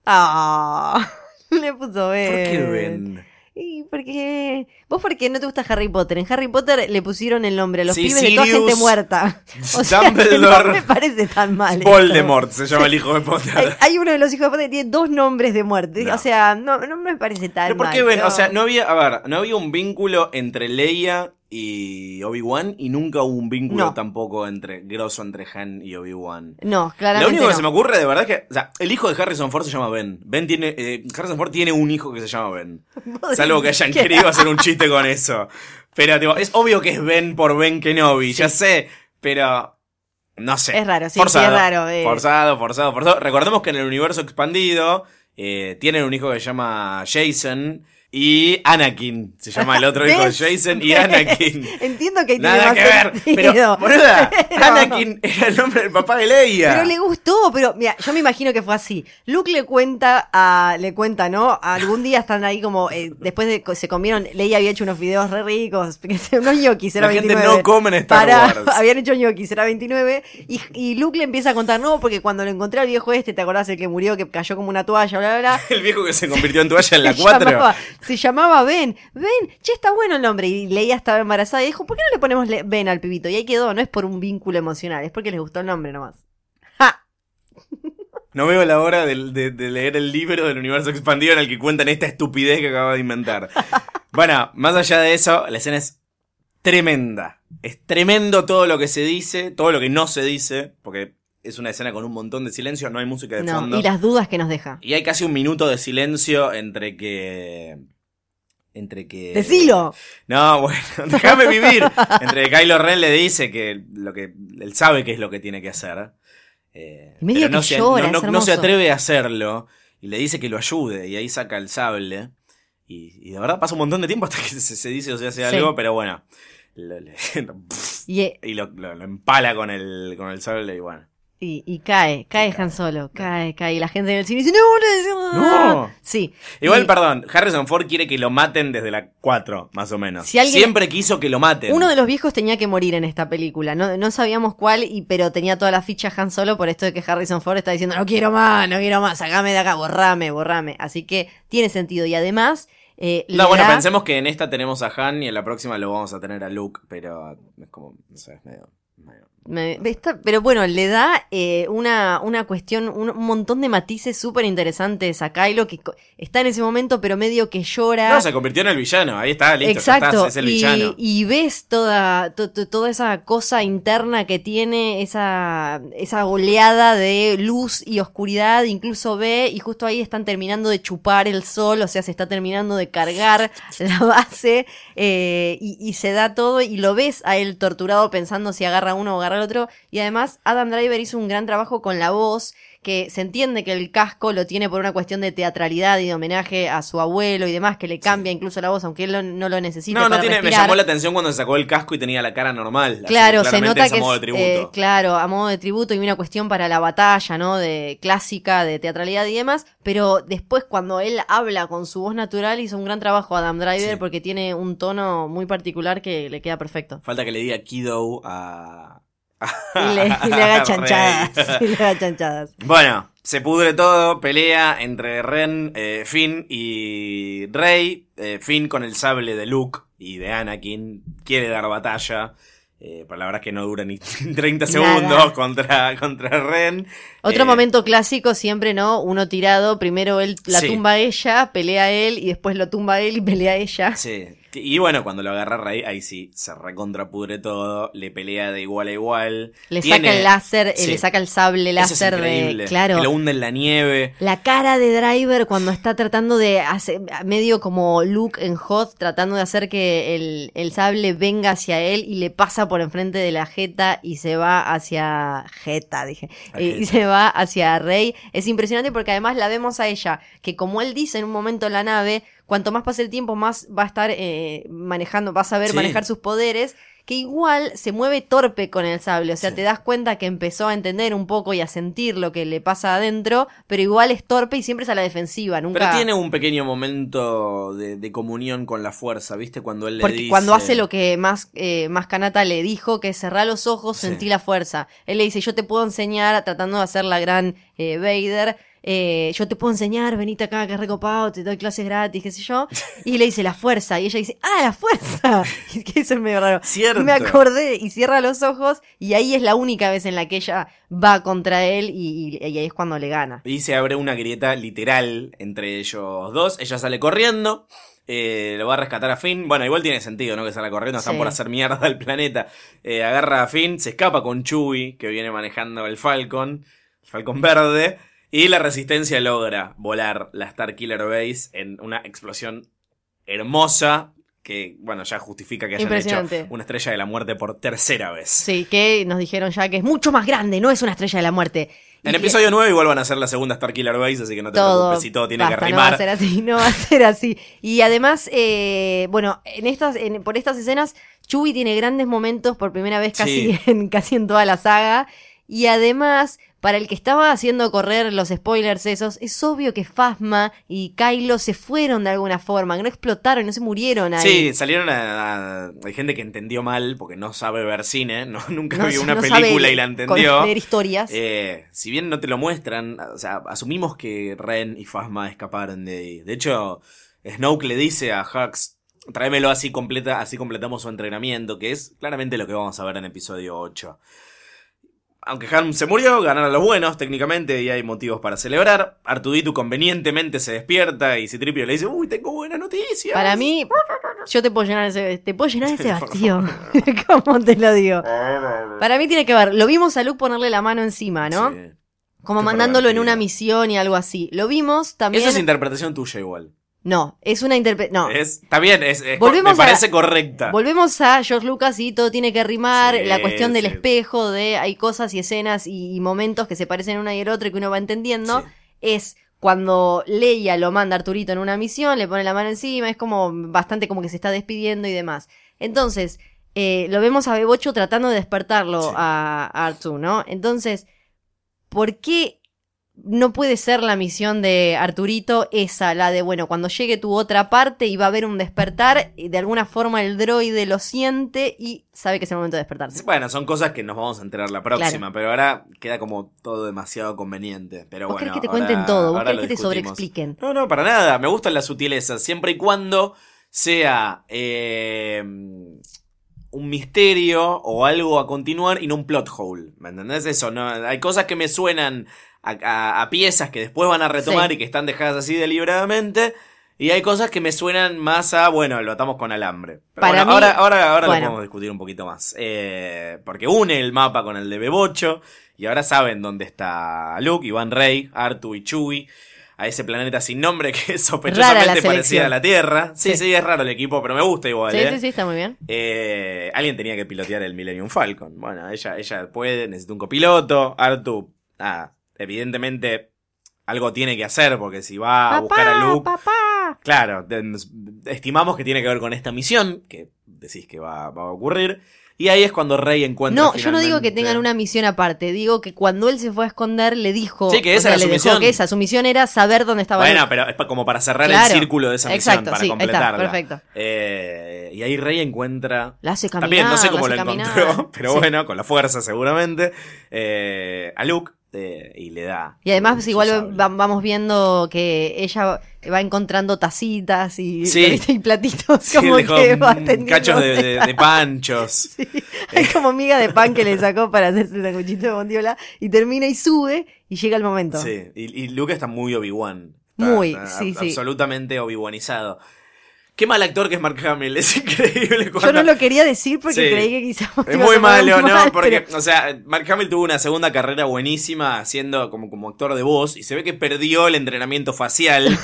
Ah, le puso Ben. ¿Por qué Ben? Y porque. Vos porque no te gusta Harry Potter. En Harry Potter le pusieron el nombre a los Sí, pibes de toda gente muerta. O sea, que Dumbledore, no me parece tan mal. esto. Voldemort se llama el hijo de Potter. Hay, hay uno de los hijos de Potter que tiene dos nombres de muerte. No. O sea, no, no me parece tan Pero ¿por mal. qué Ben? pero- O sea, no había, a ver, no había un vínculo entre Leia y Obi-Wan y nunca hubo un vínculo No. tampoco entre grosso entre Han y Obi-Wan. No, Lo claramente. único que no. se me ocurre de verdad es que, o sea, el hijo de Harrison Ford se llama Ben. Ben tiene, eh, Harrison Ford tiene un hijo que se llama Ben. Salvo que hayan querido hacer un chiste con eso. Pero tipo, es obvio que es Ben por Ben Kenobi, ya sé, pero no sé. Es raro, sí, forzado, sí, es raro, eh. Forzado, forzado, forzado. Recordemos que en el universo expandido eh, tienen un hijo que se llama Jason y Anakin. Se llama el otro hijo. Jason y. Anakin. Entiendo que tiene Nada más que ver. Pero, boluda, Pero- Anakin era el nombre del papá de Leia. Pero le gustó, pero mira, yo me imagino que fue así. Luke le cuenta a, le cuenta, ¿no? Algún día están ahí como, eh, después de que se comieron, Leia había hecho unos videos re ricos, unos ñoquis, era La gente 29. no come en Star Para- Wars. habían hecho ñoquis, era 29, y, y Luke le empieza a contar, no, porque cuando lo encontré al viejo este, ¿te acordás el que murió, que cayó como una toalla, bla, bla, bla? El viejo que se convirtió en toalla en la se 4. Se llamaba Ben. Ben, che, está bueno el nombre. Y Leia estaba embarazada y dijo, ¿por qué no le ponemos Ben al pibito? Y ahí quedó, no es por un vínculo emocional, es porque les gustó el nombre nomás. ¡Ja! No veo la hora de, de- de leer el libro del universo expandido en el que cuentan esta estupidez que acabo de inventar. bueno, más allá de eso, la escena es tremenda. Es tremendo todo lo que se dice, todo lo que no se dice, porque es una escena con un montón de silencio, no hay música de No, fondo. y las dudas que nos deja. Y hay casi un minuto de silencio entre que. Entre que. ¡Decilo! No, bueno, déjame vivir. Entre que Kylo Ren le dice que lo que él sabe que es lo que tiene que hacer. eh, pero no que se, llora, no, no- no se atreve a hacerlo. Y le dice que lo ayude. Y ahí saca el sable. Y, y de verdad pasa un montón de tiempo hasta que se, se dice o se hace Sí. algo. Pero bueno. lo- le- Y, eh, y lo, lo- lo empala con el, con el sable. Y bueno. Y, y cae, cae Han Solo, cae, cae. Y la gente en el cine dice, no, no, No. Sí. Igual, Y perdón. Harrison Ford quiere que lo maten desde la 4, más o menos. Si alguien- Siempre quiso que lo maten. Uno de los viejos tenía que morir en esta película. No, no sabíamos cuál, y, pero tenía toda la ficha Han Solo por esto de que Harrison Ford está diciendo, no quiero más, no quiero más, sacame de acá, borrame, borrame. Así que tiene sentido. Y además, eh, No, bueno, pensemos que en esta tenemos a Han y en la próxima lo vamos a tener a Luke, pero es como, no sé, es medio... medio- Me- está- pero bueno, le da eh, una, una cuestión, un, un montón de matices súper interesantes a Kylo que está en ese momento, pero medio que llora. No, se convirtió en el villano, ahí está, listo, Exacto, estás, es el y, villano. y ves toda, to- to- toda esa cosa interna que tiene, esa, esa oleada de luz y oscuridad, incluso ve, y justo ahí están terminando de chupar el sol, o sea, se está terminando de cargar la base, eh, y, y se da todo, y lo ves a él torturado pensando si agarra uno o agarra el otro, y además Adam Driver hizo un gran trabajo con la voz, que se entiende que el casco lo tiene por una cuestión de teatralidad y de homenaje a su abuelo y demás, que le cambia incluso la voz, aunque él lo- no lo necesita. No, no para tiene, me llamó la atención cuando se sacó el casco y tenía la cara normal. Claro, que se nota es a que modo de tributo. eh, claro, a modo de tributo y una cuestión para la batalla, ¿no? De clásica, de teatralidad y demás. Pero después, cuando él habla con su voz natural, hizo un gran trabajo Adam Driver Sí. porque tiene un tono muy particular que le queda perfecto. Falta que le diga Kido a... Y le, y le haga chanchadas. y le haga chanchadas. Bueno, se pudre todo, pelea entre Ren, eh, Finn y Rey. Eh, Finn con el sable de Luke y de Anakin quiere dar batalla. Eh, pero la verdad es que no dura ni 30 segundos Nada. contra, contra Ren. Otro Eh, momento clásico siempre, ¿no? Uno tirado, primero él la Sí. tumba a ella, pelea él y después lo tumba él y pelea ella. Sí. Y bueno, cuando lo agarra Rey, ahí sí, se recontrapudre todo, le pelea de igual a igual. Le Tiene- saca el láser, eh, Sí. le saca el sable Eso es láser de. Claro. Que lo hunde en la nieve. La cara de Driver cuando está tratando de hacer, medio como Luke en Hot, tratando de hacer que el, el sable venga hacia él y le pasa por enfrente de la jeta y se va hacia jeta, dije, y se va hacia Rey. Es impresionante porque además la vemos a ella, que como él dice en un momento en la nave, cuanto más pase el tiempo, más va a estar eh, manejando, va a saber Sí. manejar sus poderes. Que igual se mueve torpe con el sable, o sea, Sí. te das cuenta que empezó a entender un poco y a sentir lo que le pasa adentro, pero igual es torpe y siempre es a la defensiva, nunca. Pero tiene un pequeño momento de, de comunión con la fuerza, ¿viste? Cuando él le Porque dice... cuando hace lo que más, eh, más Kanata le dijo, que es cerrar los ojos, Sí. sentí la fuerza. Él le dice, yo te puedo enseñar, tratando de hacer la gran eh, Vader, eh, yo te puedo enseñar, venite acá, que es recopado, te doy clases gratis, qué sé yo. Y le dice, la fuerza. Y ella dice, ah, la fuerza. Que eso es medio raro. Cierto. Me acordé y cierra los ojos y ahí es la única vez en la que ella va contra él y, y- y ahí es cuando le gana. Y se abre una grieta literal entre ellos dos. Ella sale corriendo. eh, lo va a rescatar a Finn. Bueno, igual tiene sentido, ¿no? Que salga corriendo. Están Sí. por hacer mierda al planeta. Eh, agarra a Finn, se escapa con Chewie, que viene manejando el Falcon. El Falcon verde. Y la resistencia logra volar la Starkiller Base en una explosión hermosa. Que, bueno, ya justifica que hayan hecho una estrella de la muerte por tercera vez. Sí, que nos dijeron ya que es mucho más grande, no es una estrella de la muerte. En episodio 9 igual van a ser la segunda Starkiller Base, así que no te todo. preocupes si todo tiene Basta, que No va a rimar. ser así, no va a ser así. Y además, eh, bueno, en estas, en- por estas escenas, Chewie tiene grandes momentos por primera vez casi, Sí. en, casi en toda la saga. Y además, para el que estaba haciendo correr los spoilers esos, es obvio que Phasma y Kylo se fueron de alguna forma, que no explotaron, no se murieron ahí. Sí, salieron a, a- Hay gente que entendió mal porque no sabe ver cine, no, nunca No- vio una no película y la entendió. leer historias. Eh, si bien no te lo muestran, o sea, asumimos que Ren y Phasma escaparon de ahí. De hecho, Snoke le dice a Hux, tráemelo así completa, así completamos su entrenamiento, que es claramente lo que vamos a ver en episodio 8. Aunque Han se murió, ganaron los buenos técnicamente y hay motivos para celebrar. Artuditu convenientemente se despierta y Citripio le dice, uy, tengo buenas noticias. Para mí, yo te puedo llenar ese, te puedo llenar ese vacío. ¿Cómo te lo digo? Para mí tiene que ver, lo vimos a Luke ponerle la mano encima, ¿no? Sí. Como Qué mandándolo en una misión y algo así. Lo vimos también. Esa es interpretación tuya igual. No, es una interpretación. No. Es, está bien, es, es- Volvemos me a- parece correcta. Volvemos a George Lucas y todo tiene que rimar, Sí, la cuestión del sí. espejo, de hay cosas y escenas y, y momentos que se parecen una y el otro y que uno va entendiendo. Sí. Es cuando Leia lo manda a Arturito en una misión, le pone la mano encima, es como bastante como que se está despidiendo y demás. Entonces, eh, lo vemos a Bebocho tratando de despertarlo a, a Artu, ¿no? Entonces, ¿por qué no puede ser la misión de Arturito esa, la de, bueno, cuando llegue tu otra parte y va a haber un despertar, y de alguna forma el droide lo siente y sabe que es el momento de despertarse. Bueno, son cosas que nos vamos a enterar la próxima, pero ahora queda como todo demasiado conveniente. Pero ¿Vos bueno, querés que te ahora- cuenten todo? ¿Vos querés que te sobreexpliquen? No, no, para nada. Me gustan las sutilezas, siempre y cuando sea eh, un misterio o algo a continuar y no un plot hole. ¿Me entendés eso? No, hay cosas que me suenan a, piezas que después van a retomar Sí. y que están dejadas así deliberadamente. Y hay cosas que me suenan más a, bueno, lo atamos con alambre. Pero Para bueno, mí- ahora, ahora, ahora bueno. lo podemos discutir un poquito más. Eh, porque une el mapa con el de Bebocho. Y ahora saben dónde está Luke, Iván Rey, Artu y Chewie. A ese planeta sin nombre que sospechosamente selección. a la Tierra. Sí, sí, Sí. es raro el equipo, pero me gusta igual. Sí, ¿eh? sí, sí, está muy bien. Eh, alguien tenía que pilotear el Millennium Falcon. Bueno, ella, ella puede, necesita un copiloto. Artu, nada, evidentemente algo tiene que hacer porque si va a buscar a Luke. papá. Claro, estimamos que tiene que ver con esta misión, que decís que va, va a ocurrir. Y ahí es cuando Rey encuentra. No, yo no digo que tengan una misión aparte, digo que cuando él se fue a esconder le dijo, Sí, que esa o sea, era le su misión. que esa, su misión era saber dónde estaba Bueno, Luke. pero es como para cerrar Claro. el círculo de esa misión, Exacto, para sí, ahí está, completarla. perfecto. Eh, y ahí Rey encuentra La hace caminar, También, no sé cómo lo encontró, pero Sí. bueno, con la fuerza seguramente. eh, a Luke eh, y le da. Y además igual va- vamos viendo que ella va encontrando tacitas y, Sí. platitos Sí, como dejó, que va cachos de, de- de panchos. Sí. Hay como miga de pan que le sacó para hacerse el sanguchito de bondiola y termina y sube y llega el momento. Sí, y, y Luke está muy Obi-Wan. Está- Muy, está sí, ab- sí. Absolutamente Obi-Wanizado. Qué mal actor que es Mark Hamill, es increíble. Yo cuando- no lo quería decir porque Sí. creí que quizás Es muy malo, ¿no? mal, Porque, pero- o sea, Mark Hamill tuvo una segunda carrera buenísima haciendo como, como actor de voz y se ve que perdió el entrenamiento facial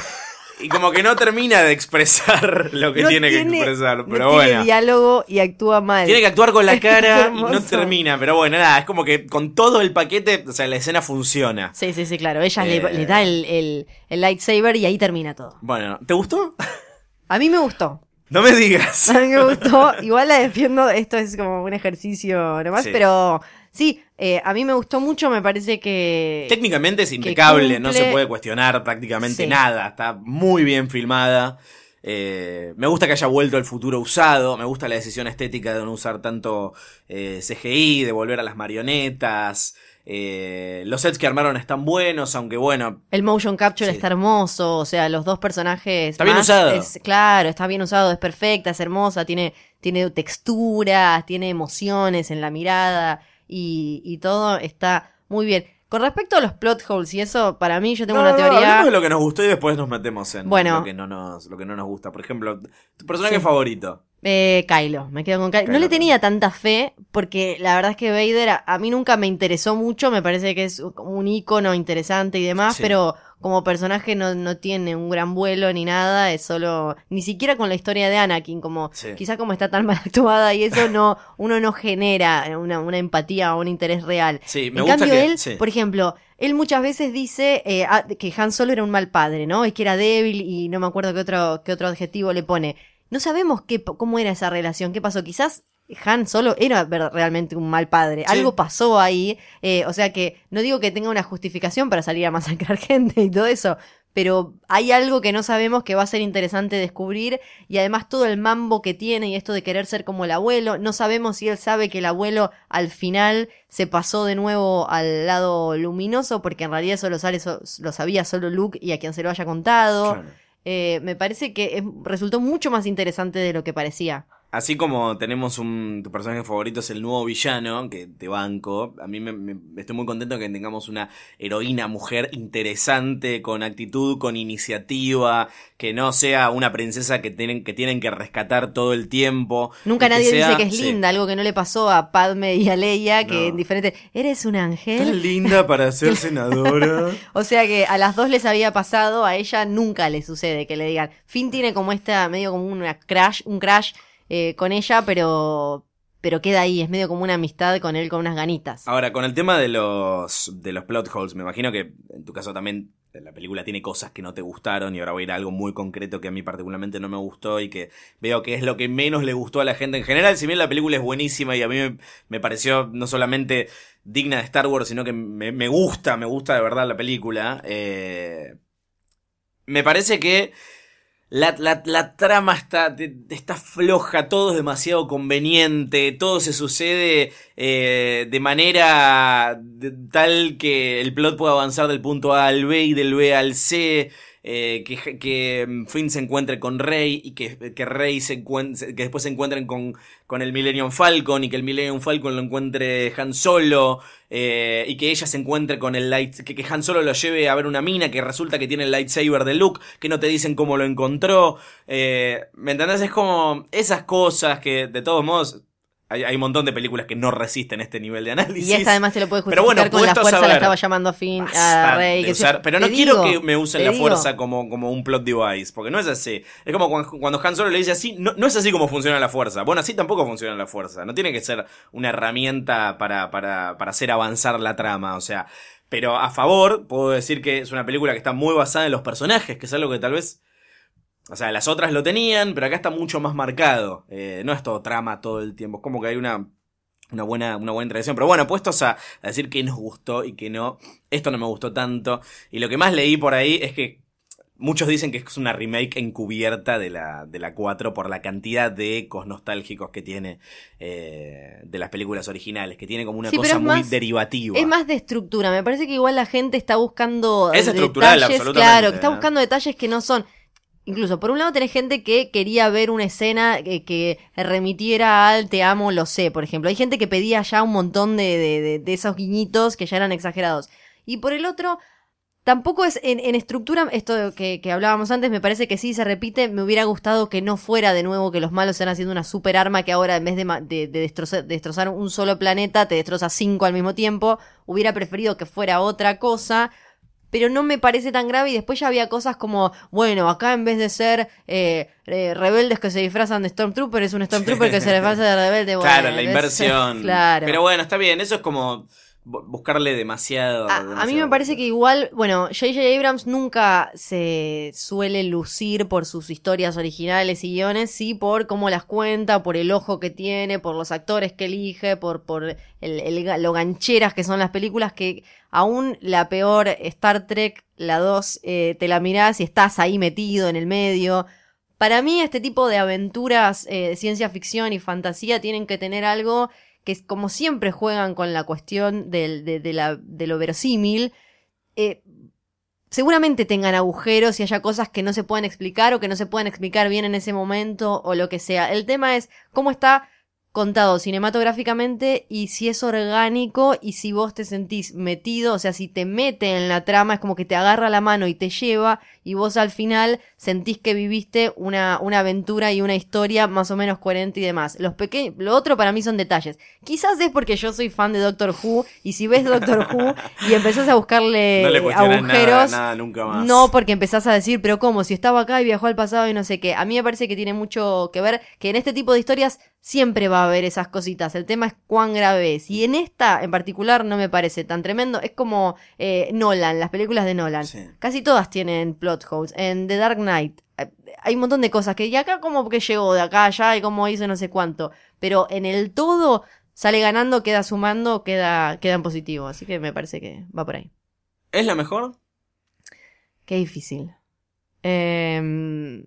y como que no termina de expresar lo que no tiene, que tiene- expresar. no Pero tiene bueno. diálogo y actúa mal. Tiene que actuar con la cara y no termina, pero bueno, nada, es como que con todo el paquete, o sea, la escena funciona. Sí, sí, sí, claro. Ella le, Eh. le da el, el- el lightsaber y ahí termina todo. Bueno, ¿te gustó? A mí me gustó. No me digas. A mí me gustó. Igual la defiendo. Esto es como un ejercicio nomás. Sí. Pero sí, eh, a mí me gustó mucho. Me parece que. Técnicamente es impecable, no se puede cuestionar prácticamente Sí. nada, está muy bien filmada. Eh, me gusta que haya vuelto al futuro usado, me gusta la decisión estética de no usar tanto eh, CGI, de volver a las marionetas. Eh, los sets que armaron están buenos, aunque bueno, El motion capture Sí. está hermoso, o sea, los dos personajes. Está bien usado. es- claro, está bien usado, es perfecta, es hermosa, tiene, tiene texturas, tiene emociones en la mirada y, y todo está muy bien. Con respecto a los plot holes y eso, para mí yo tengo No, una no, teoría. hablemos de lo que nos gustó y después nos metemos en Bueno. lo, que no nos, lo que no nos gusta. Por ejemplo, tu personaje Sí. favorito. Eh, Kylo, me quedo con Kylo. Kylo No le tenía tanta fe porque la verdad es que Vader a, a mí nunca me interesó mucho, me parece que es un icono interesante y demás, Sí. pero como personaje no, no tiene un gran vuelo ni nada, es solo, ni siquiera con la historia de Anakin, como Sí. quizá como está tan mal actuada y eso no, uno no genera una, una empatía o un interés real. Sí, me en gusta cambio que- él, sí. por ejemplo, él muchas veces dice eh, ah, que Han Solo era un mal padre, ¿no? Y que era débil y no me acuerdo qué otro, qué otro adjetivo le pone. No sabemos qué, cómo era esa relación, qué pasó. Quizás Han Solo era realmente un mal padre. Sí. Algo pasó ahí. eh, o sea que no digo que tenga una justificación para salir a masacrar gente y todo eso. Pero hay algo que no sabemos que va a ser interesante descubrir. Y además todo el mambo que tiene y esto de querer ser como el abuelo. No sabemos si él sabe que el abuelo al final se pasó de nuevo al lado luminoso. Porque en realidad eso lo, sale- so- lo sabía solo Luke y a quien se lo haya contado. Claro. Eh, me parece que es- resultó mucho más interesante de lo que parecía. Así como tenemos un. Tu personaje favorito es el nuevo villano, que te banco. A mí me, me- estoy muy contento que tengamos una heroína mujer interesante, con actitud, con iniciativa, que no sea una princesa que tienen que, tienen que rescatar todo el tiempo. Nunca que nadie sea- dice que es sí, linda, algo que no le pasó a Padme y a Leia, que No. en diferente. ¿Eres un Tan ángel? linda para ser senadora. O sea que a las dos les había pasado, a ella nunca le sucede que le digan. Finn tiene como esta, medio como una crash, un crash eh, con ella, pero. Pero queda ahí, es medio como una amistad con él con unas ganitas. Ahora, con el tema de los, de los plot holes, me imagino que en tu caso también la película tiene cosas que no te gustaron y ahora voy a ir a algo muy concreto que a mí particularmente no me gustó y que veo que es lo que menos le gustó a la gente en general, si bien la película es buenísima y a mí me, pareció no solamente digna de Star Wars, sino que me, gusta, me gusta de verdad la película, eh, me parece que la, la, trama está, está floja, todo es demasiado conveniente, todo se sucede eh, de manera tal que el plot pueda avanzar del punto A al B y del B al C. Eh, que, que, Finn se encuentre con Rey y que, que Rey se encuentre, que después se encuentren con, con el Millennium Falcon y que el Millennium Falcon lo encuentre Han Solo eh, y que ella se encuentre con el light, que, que, Han Solo lo lleve a ver una mina que resulta que tiene el lightsaber de Luke, que no te dicen cómo lo encontró. Eh, ¿Me entendés? Es como esas cosas que de todos modos hay, un montón de películas que no resisten este nivel de análisis. Y esta además te lo puede justificar pero bueno, con la fuerza, la estaba llamando a fin a Rey. pero no quiero que me usen la fuerza como, como un plot device, porque no es así. Es como cuando, Han Solo le dice así, no, no, es así como funciona la fuerza. Bueno, así tampoco funciona la fuerza. No tiene que ser una herramienta para, para, para hacer avanzar la trama, o sea... Pero a favor, puedo decir que es una película que está muy basada en los personajes, que es algo que tal vez o sea, las otras lo tenían, pero acá está mucho más marcado. Eh, no es todo trama todo el tiempo. Es como que hay una, una buena, una buena tradición. Pero bueno, puestos a, decir que nos gustó y que no, esto no me gustó tanto. Y lo que más leí por ahí es que muchos dicen que es una remake encubierta de la, de la 4 por la cantidad de ecos nostálgicos que tiene eh, de las películas originales, que tiene como una cosa muy derivativa. Es más de estructura. Me parece que igual la gente está buscando. Es estructural, absolutamente. Claro, que está buscando detalles que no son Incluso, por un lado tenés gente que quería ver una escena que, remitiera al te amo, lo sé, por ejemplo. Hay gente que pedía ya un montón de, de, esos guiñitos que ya eran exagerados. Y por el otro, tampoco es en, estructura, esto que, que, hablábamos antes, me parece que sí se repite. Me hubiera gustado que no fuera de nuevo que los malos estén haciendo una super arma que ahora en vez de, destrozar, destrozar un solo planeta, te destroza cinco al mismo tiempo. Hubiera preferido que fuera otra cosa pero no me parece tan grave y después ya había cosas como, bueno, acá en vez de ser eh, eh, rebeldes que se disfrazan de Stormtrooper, es un Stormtrooper que se disfraza de rebelde. claro, la inversión. claro. Pero bueno, está bien, eso es como buscarle demasiado a, mí me parece que igual, bueno, J.J. Abrams nunca se suele lucir por sus historias originales y guiones, sí por cómo las cuenta, por el ojo que tiene, por los actores que elige, por, por el, lo gancheras que son las películas, que aún la peor Star Trek, la 2, eh, te la mirás y estás ahí metido en el medio. Para mí este tipo de aventuras eh, de ciencia ficción y fantasía tienen que tener algo que como siempre juegan con la cuestión del, de, la, de lo verosímil, eh, seguramente tengan agujeros y haya cosas que no se pueden explicar o que no se pueden explicar bien en ese momento o lo que sea. El tema es cómo está contado cinematográficamente y si es orgánico y si vos te sentís metido, o sea, si te mete en la trama, es como que te agarra la mano y te lleva y vos al final sentís que viviste una, una aventura y una historia más o menos coherente y demás. Los pequeños, lo otro para mí son detalles. Quizás es porque yo soy fan de Doctor Who y si ves Doctor Who y empezás a buscarle agujeros, no porque empezás a decir, pero cómo, si estaba acá y viajó al pasado y no sé qué. A mí me parece que tiene mucho que ver que en este tipo de historias siempre va a haber esas cositas. El tema es cuán grave es. Y en esta en particular no me parece tan tremendo. Es como eh, Nolan, las películas de Nolan. Casi todas tienen plot holes. En The Dark Knight eh, hay un montón de cosas que y acá como que llegó de acá allá y como hizo no sé cuánto. Pero en el todo sale ganando, queda sumando, queda, queda en positivo. Así que me parece que va por ahí. ¿Es la mejor? Qué difícil. Em,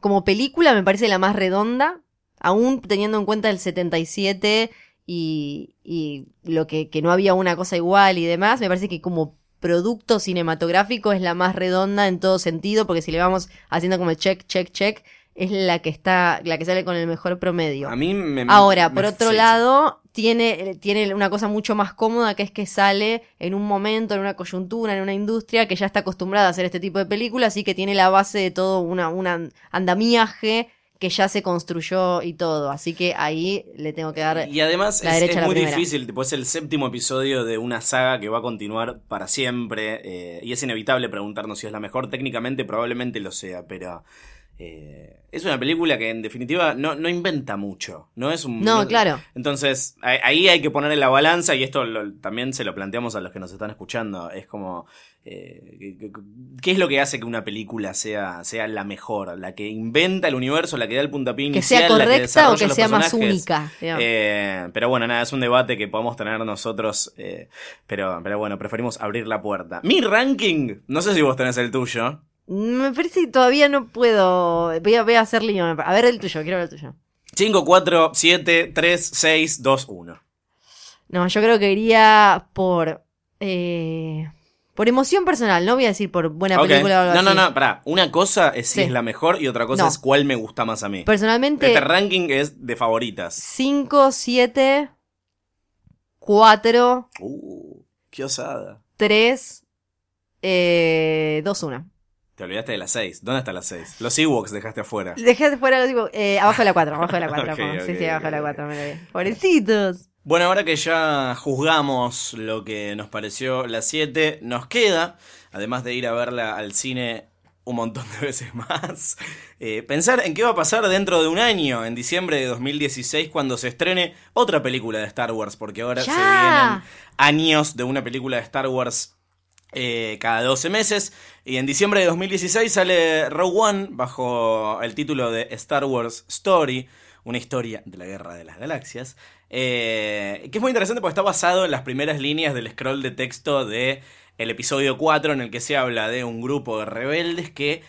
como película me parece la más redonda aún teniendo en cuenta el 77 y, y lo que, que no había una cosa igual y demás, me parece que como producto cinematográfico es la más redonda en todo sentido, porque si le vamos haciendo como el check, check, check, es la que está, la que sale con el mejor promedio. A mí me, Ahora, por otro lado, tiene, tiene una cosa mucho más cómoda que es que sale en un momento, en una coyuntura, en una industria que ya está acostumbrada a hacer este tipo de películas y que tiene la base de todo una, un andamiaje que ya se construyó y todo. Así que ahí le tengo que dar. Y además es, muy difícil, tipo, es el séptimo episodio de una saga que va a continuar para siempre. Eh, y es inevitable preguntarnos si es la mejor. Técnicamente probablemente lo sea, pero. Eh, es una película que en definitiva no, no inventa mucho. No es un. No, claro. Entonces, ahí- hay que poner en la balanza, y esto lo- también se lo planteamos a los que nos están escuchando. Es como. eh, ¿qué- qué- ¿Qué es lo que hace que una película sea, sea la mejor? ¿La que inventa el universo, la que da el puntapié Que inicial, sea la correcta o que sea más única. Eh, pero bueno, nada, es un debate que podemos tener nosotros. pero, pero bueno, preferimos abrir la puerta. Mi ranking, no sé si vos tenés el tuyo. Me parece que todavía no puedo. Voy a, voy a hacer lío. A ver el tuyo, quiero ver el tuyo. 5, 4, 7, 3, 6, 2, 1. No, yo creo que iría por. eh, por emoción personal, no voy a decir por buena Ok. película o algo No, no, así. no, pará. Una cosa es si Sí. es la mejor y otra cosa No. es cuál me gusta más a mí. Personalmente, Este ranking es de favoritas. 5, 7, 4, Uh, qué osada. 3, eh, 2, 1. Te olvidaste de las 6. ¿Dónde está las 6? Los Ewoks dejaste afuera. Dejé de fuera, digo, eh, abajo de la 4, abajo de la 4. Ok, sí, sí, abajo de la ok, 4, me lo vi. Pobrecitos. Bueno, ahora que ya juzgamos lo que nos pareció la 7, nos queda, además de ir a verla al cine un montón de veces más, eh, pensar en qué va a pasar dentro de un año, en diciembre de 2016, cuando se estrene otra película de Star Wars, porque ahora se ¡Ya! vienen años de una película de Star Wars eh, cada 12 meses. Y en diciembre de 2016 sale Rogue One bajo el título de Star Wars Story, una historia de la Guerra de las Galaxias. eh, que es muy interesante porque está basado en las primeras líneas del scroll de texto de episodio 4 en el que se habla de un grupo de rebeldes que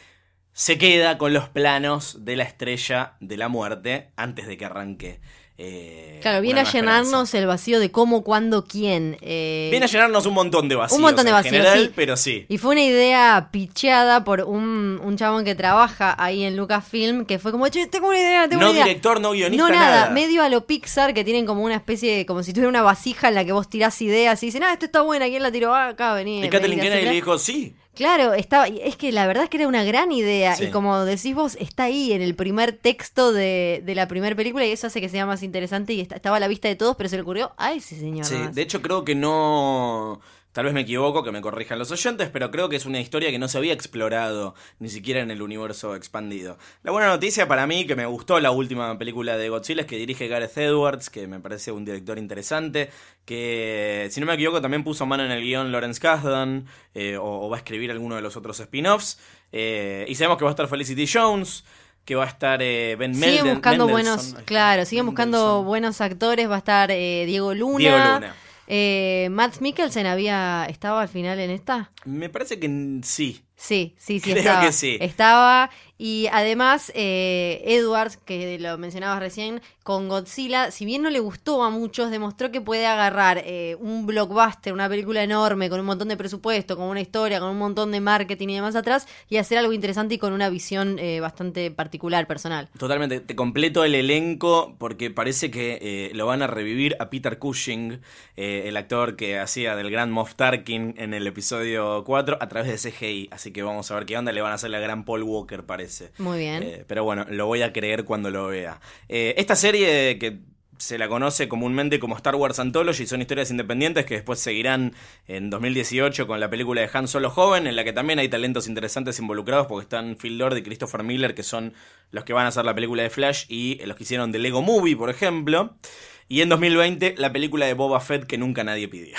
se queda con los planos de la estrella de la muerte antes de que arranque. Eh, Claro, viene a llenarnos el vacío de cómo, cuándo, quién. eh, Viene a llenarnos un montón de vacíos. Un montón de en vacíos, general, sí. pero sí. Y fue una idea picheada por un, un chabón que trabaja ahí en Lucasfilm, que fue como, che, tengo una idea, tengo No una idea. director, no guionista, no nada, nada. medio a lo Pixar, que tienen como una especie de, como si tuviera una vasija en la que vos tirás ideas y dicen, ah, esto está buena, ¿quién la tiró? Ah, acá, vení. Y Kathleen hacela". Kennedy le dijo, sí. Claro, estaba, es que la verdad es que era una gran idea Sí. y como decís vos, está ahí en el primer texto de, de la primera película y eso hace que sea más interesante y está- estaba a la vista de todos, pero se le ocurrió a ese señor. Sí, de hecho creo que no... Tal vez me equivoco, que me corrijan los oyentes, pero creo que es una historia que no se había explorado ni siquiera en el universo expandido. La buena noticia para mí, que me gustó la última película de Godzilla, es que dirige Gareth Edwards, que me parece un director interesante, que si no me equivoco también puso mano en el guion Lawrence Kasdan, eh, o, o va a escribir alguno de los otros spin-offs. Eh, y sabemos que va a estar Felicity Jones, que va a estar eh, Ben Siguen Melden- buscando Mendelsohn, buenos, claro, siguen buscando buenos actores, va a estar eh, Diego Luna. Diego Luna. Eh, Matt Mikkelsen había estaba al final en esta. Me parece que sí. Sí, sí, sí, Creo estaba. que sí. Estaba. Y además, eh, Edwards, que lo mencionabas recién, con Godzilla, si bien no le gustó a muchos, demostró que puede agarrar eh, un blockbuster, una película enorme, con un montón de presupuesto, con una historia, con un montón de marketing y demás atrás, y hacer algo interesante y con una visión eh, bastante particular, personal. Totalmente, te completo el elenco porque parece que eh, lo van a revivir a Peter Cushing, eh, el actor que hacía del gran Moff Tarkin en el episodio 4, a través de CGI. Así que vamos a ver qué onda, le van a hacer la gran Paul Walker, parece. Muy bien. Eh, pero bueno, lo voy a creer cuando lo vea. Eh, esta serie que se la conoce comúnmente como Star Wars Anthology, son historias independientes que después seguirán en 2018 con la película de Han Solo Joven, en la que también hay talentos interesantes involucrados, porque están Phil Lord y Christopher Miller, que son los que van a hacer la película de Flash y los que hicieron de Lego Movie, por ejemplo. Y en 2020, la película de Boba Fett que nunca nadie pidió.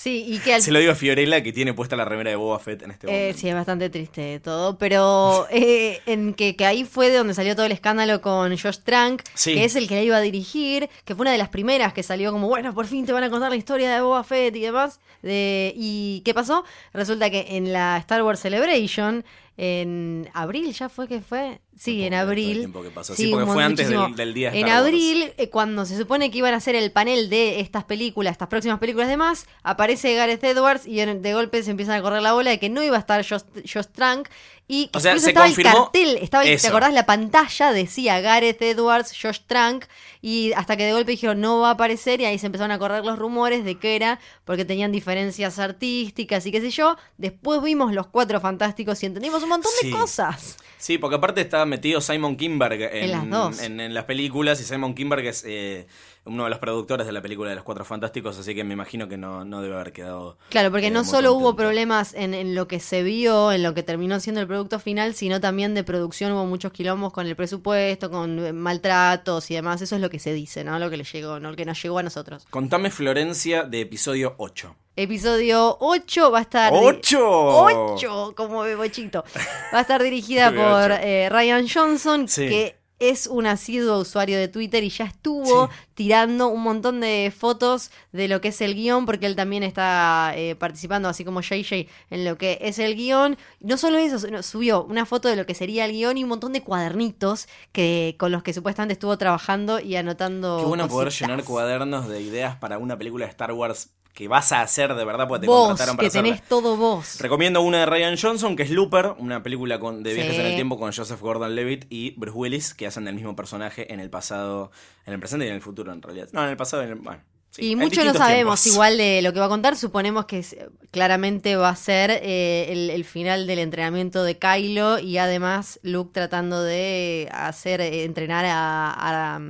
Sí, y que al Se lo digo a Fiorella, que tiene puesta la remera de Boba Fett en este Eh, momento. sí, es bastante triste todo, pero eh, en que, que ahí fue de donde salió todo el escándalo con Josh Trank, Sí. que es el que la iba a dirigir, que fue una de las primeras que salió como, bueno, por fin te van a contar la historia de Boba Fett y demás. De, ¿Y qué pasó? Resulta que en la Star Wars Celebration, en abril ya fue que fue, sí, en abril. tiempo que pasó. Sí, Sí, porque un fue antes del, día de En Star Wars. abril, eh, cuando se supone que iban a hacer el panel de estas películas, estas próximas películas de más, aparece Gareth Edwards y de golpe se empiezan a correr la bola de que no iba a estar Josh, Josh Trank. Y O sea, se estaba confirmó el cartel, estaba el- ¿te acordás? La pantalla decía Gareth Edwards, Josh Trank, y hasta que de golpe dijeron no va a aparecer, y ahí se empezaron a correr los rumores de que era porque tenían diferencias artísticas y qué sé yo. Después vimos los cuatro fantásticos y entendimos un montón Sí. de cosas. Sí, porque aparte está metido Simon Kinberg en, En las dos. en- en las películas y Simon Kinberg es eh, uno de los productores de la película de los Cuatro Fantásticos, así que me imagino que no, no debe haber quedado. Claro, porque eh, no solo hubo problemas en, en lo que se vio, en lo que terminó siendo el producto final, sino también de producción hubo muchos quilombos con el presupuesto, con eh, maltratos y demás. Eso es lo que se dice, ¿no? Lo que le llegó, ¿no? Lo que nos llegó a nosotros. Contame Florencia de episodio 8. Episodio 8 va a estar. ¡Ocho! 8, como bebochito. Va a estar dirigida por ocho. eh, Ryan Johnson, Sí. que es un asiduo usuario de Twitter y ya estuvo tirando un montón de fotos de lo que es el guion, porque él también está eh, participando, así como JJ, en lo que es el guion. No solo eso, subió una foto de lo que sería el guion y un montón de cuadernitos que con los que supuestamente estuvo trabajando y anotando. Qué bueno poder llenar cuadernos de ideas para una película de Star Wars que vas a hacer de verdad porque te Vos, contrataron para que tenés hacerla. todo vos. Recomiendo una de Ryan Johnson, que es Looper, una película con, de viajes Sí. en el tiempo con Joseph Gordon-Levitt y Bruce Willis, que hacen del mismo personaje en el pasado, en el presente y en el futuro, en realidad. No, en el pasado, en el, bueno. sí, y mucho no sabemos tiempos. igual de lo que va a contar. Suponemos que es- claramente va a ser eh, el, el final del entrenamiento de Kylo y además Luke tratando de hacer eh, entrenar a, a,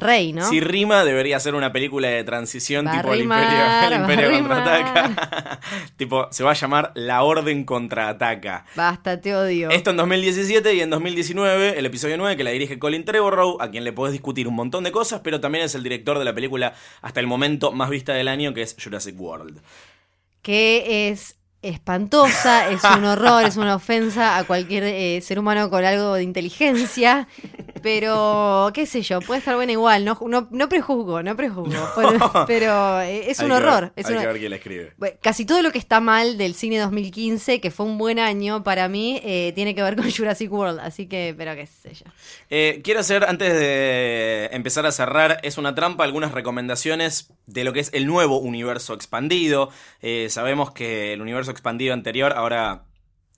Rey, ¿no? Si rima, debería ser una película de transición Va tipo el Imperio, el Imperio contraataca. tipo, se va a llamar La Orden contraataca. Basta, te odio. Esto en 2017 y en 2019, el episodio 9, que la dirige Colin Trevorrow, a quien le podés discutir un montón de cosas, pero también es el director de la película hasta el momento más vista del año, que es Jurassic World. que es espantosa, es un horror, es una ofensa a cualquier eh, ser humano con algo de inteligencia, pero qué sé yo, puede estar buena igual, no, no, no prejuzgo, no prejuzgo, pero, pero, eh, es Hay un que horror. ver- es hay una- que ver quién la escribe. Casi todo lo que está mal del cine 2015, que fue un buen año para mí, eh, tiene que ver con Jurassic World, así que, pero qué sé yo. Eh, quiero hacer, antes de empezar a cerrar, es una trampa, algunas recomendaciones de lo que es el nuevo universo expandido. Sabemos que el universo expandido anterior ahora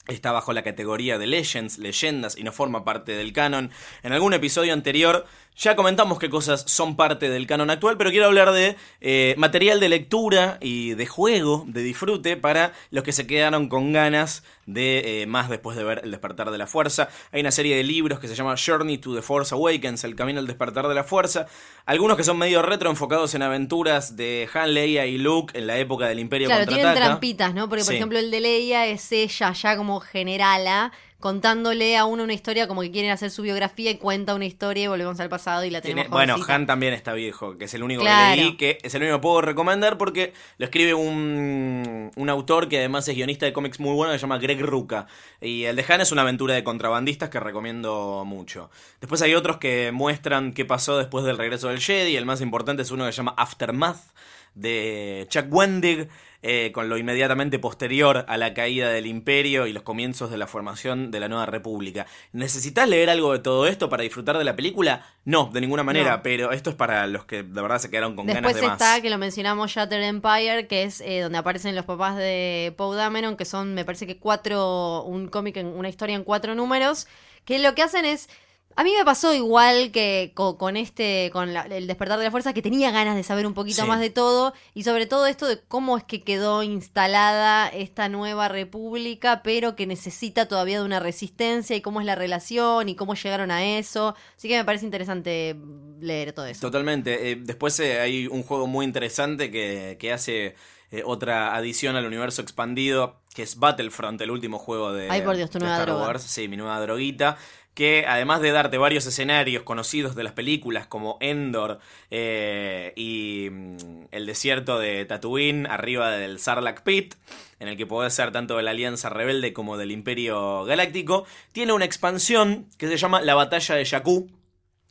está bajo la categoría de Legends, leyendas, y no forma parte del canon. En algún episodio anterior ya comentamos qué cosas son parte del canon actual, pero quiero hablar de eh, material de lectura y de juego, de disfrute, para los que se quedaron con ganas de eh, más después de ver El despertar de la fuerza. Hay una serie de libros que se llama Journey to the Force Awakens, El camino al despertar de la fuerza. Algunos que son medio retro, enfocados en aventuras de Han, Leia y Luke en la época del Imperio Claro, tienen contraataca. trampitas, ¿no? Porque, por Sí. ejemplo, el de Leia es ella ya como generala, contándole a uno una historia como que quieren hacer su biografía y cuenta una historia y volvemos al pasado y la Tiene- tenemos bueno. Han también está viejo, que es el único Claro. que leí, que es el único que puedo recomendar porque lo escribe un, un autor que además es guionista de cómics muy bueno, que se llama Greg Ruca. Y el de Han es una aventura de contrabandistas que recomiendo mucho. Después hay otros que muestran qué pasó después del regreso del Jedi, el más importante es uno que se llama Aftermath, de Chuck Wendig, eh, con lo inmediatamente posterior a la caída del imperio y los comienzos de la formación de la nueva república. ¿Necesitas leer algo de todo esto para disfrutar de la película? No, de ninguna manera, No. pero esto es para los que de verdad se quedaron con Después ganas de más. está, que lo mencionamos, Shattered Empire, que es eh, donde aparecen los papás de Poe Dameron, que son, me parece que cuatro, un cómic, en, una historia en cuatro números, que lo que hacen es... A mí me pasó igual que co- con, este, con la- el despertar de la fuerza, que tenía ganas de saber un poquito Sí. más de todo, y sobre todo esto de cómo es que quedó instalada esta nueva república, pero que necesita todavía de una resistencia, y cómo es la relación, y cómo llegaron a eso. Así que me parece interesante leer todo eso. Totalmente. Eh, después eh, hay un juego muy interesante que, que hace eh, otra adición al universo expandido, que es Battlefront, el último juego de, Ay, por Dios, tu nueva Star droga. Wars. Sí, mi nueva droguita. Que además de darte varios escenarios conocidos de las películas como Endor eh, y mm, el desierto de Tatooine arriba del Sarlacc Pit, en el que podés ser tanto de la Alianza Rebelde como del Imperio Galáctico, tiene una expansión que se llama La Batalla de Jakku,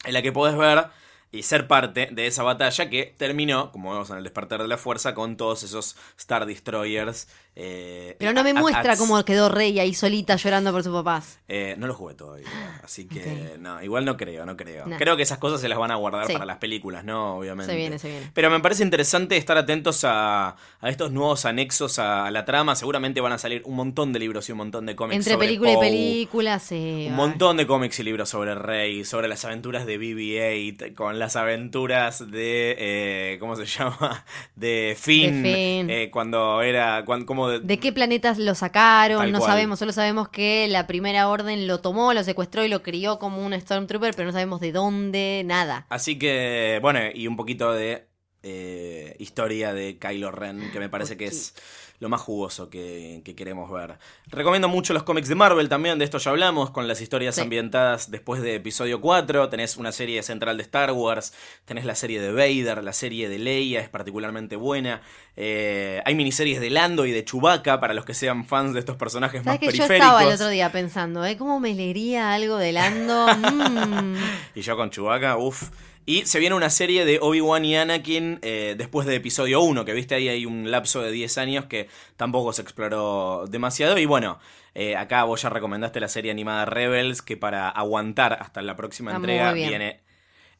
en la que podés ver y ser parte de esa batalla que terminó, como vemos en el despertar de la fuerza, con todos esos Star Destroyers. Eh, Pero no me muestra cómo quedó Rey ahí solita llorando por sus papás. Eh, no lo jugué todavía, así que no, igual no creo, no creo. Nah. Creo que esas cosas se las van a guardar Sí. para las películas, ¿no? Obviamente. Se viene, se viene. Pero me parece interesante estar atentos a, a estos nuevos anexos a, a la trama. Seguramente van a salir un montón de libros y un montón de cómics. Entre sobre película y Poe. película, sí. Un montón de cómics y libros sobre Rey, sobre las aventuras de BB-8, con las aventuras de. eh, ¿Cómo se llama? De Finn. De Finn. eh, cuando era. cuan- cómo como de... ¿De qué planetas lo sacaron? No cual. sabemos, solo sabemos que la primera orden lo tomó, lo secuestró y lo crió como un Stormtrooper, pero no sabemos de dónde, nada. Así que, bueno, y un poquito de eh, historia de Kylo Ren, que me parece que es lo más jugoso que, que queremos ver. Recomiendo mucho los cómics de Marvel también, de esto ya hablamos, con las historias Sí. ambientadas después de episodio 4. Tenés una serie central de Star Wars, tenés la serie de Vader, la serie de Leia es particularmente buena. Eh, hay miniseries de Lando y de Chewbacca para los que sean fans de estos personajes más ¿Sabes que yo periféricos. estaba el otro día pensando, ¿eh? ¿Cómo me leería algo de Lando? Mm. Y yo con Chewbacca, uff. Y se viene una serie de Obi-Wan y Anakin eh, después de episodio 1, que viste ahí hay un lapso de 10 años que tampoco se exploró demasiado. Y bueno, eh, acá vos ya recomendaste la serie animada Rebels, que para aguantar hasta la próxima Está entrega viene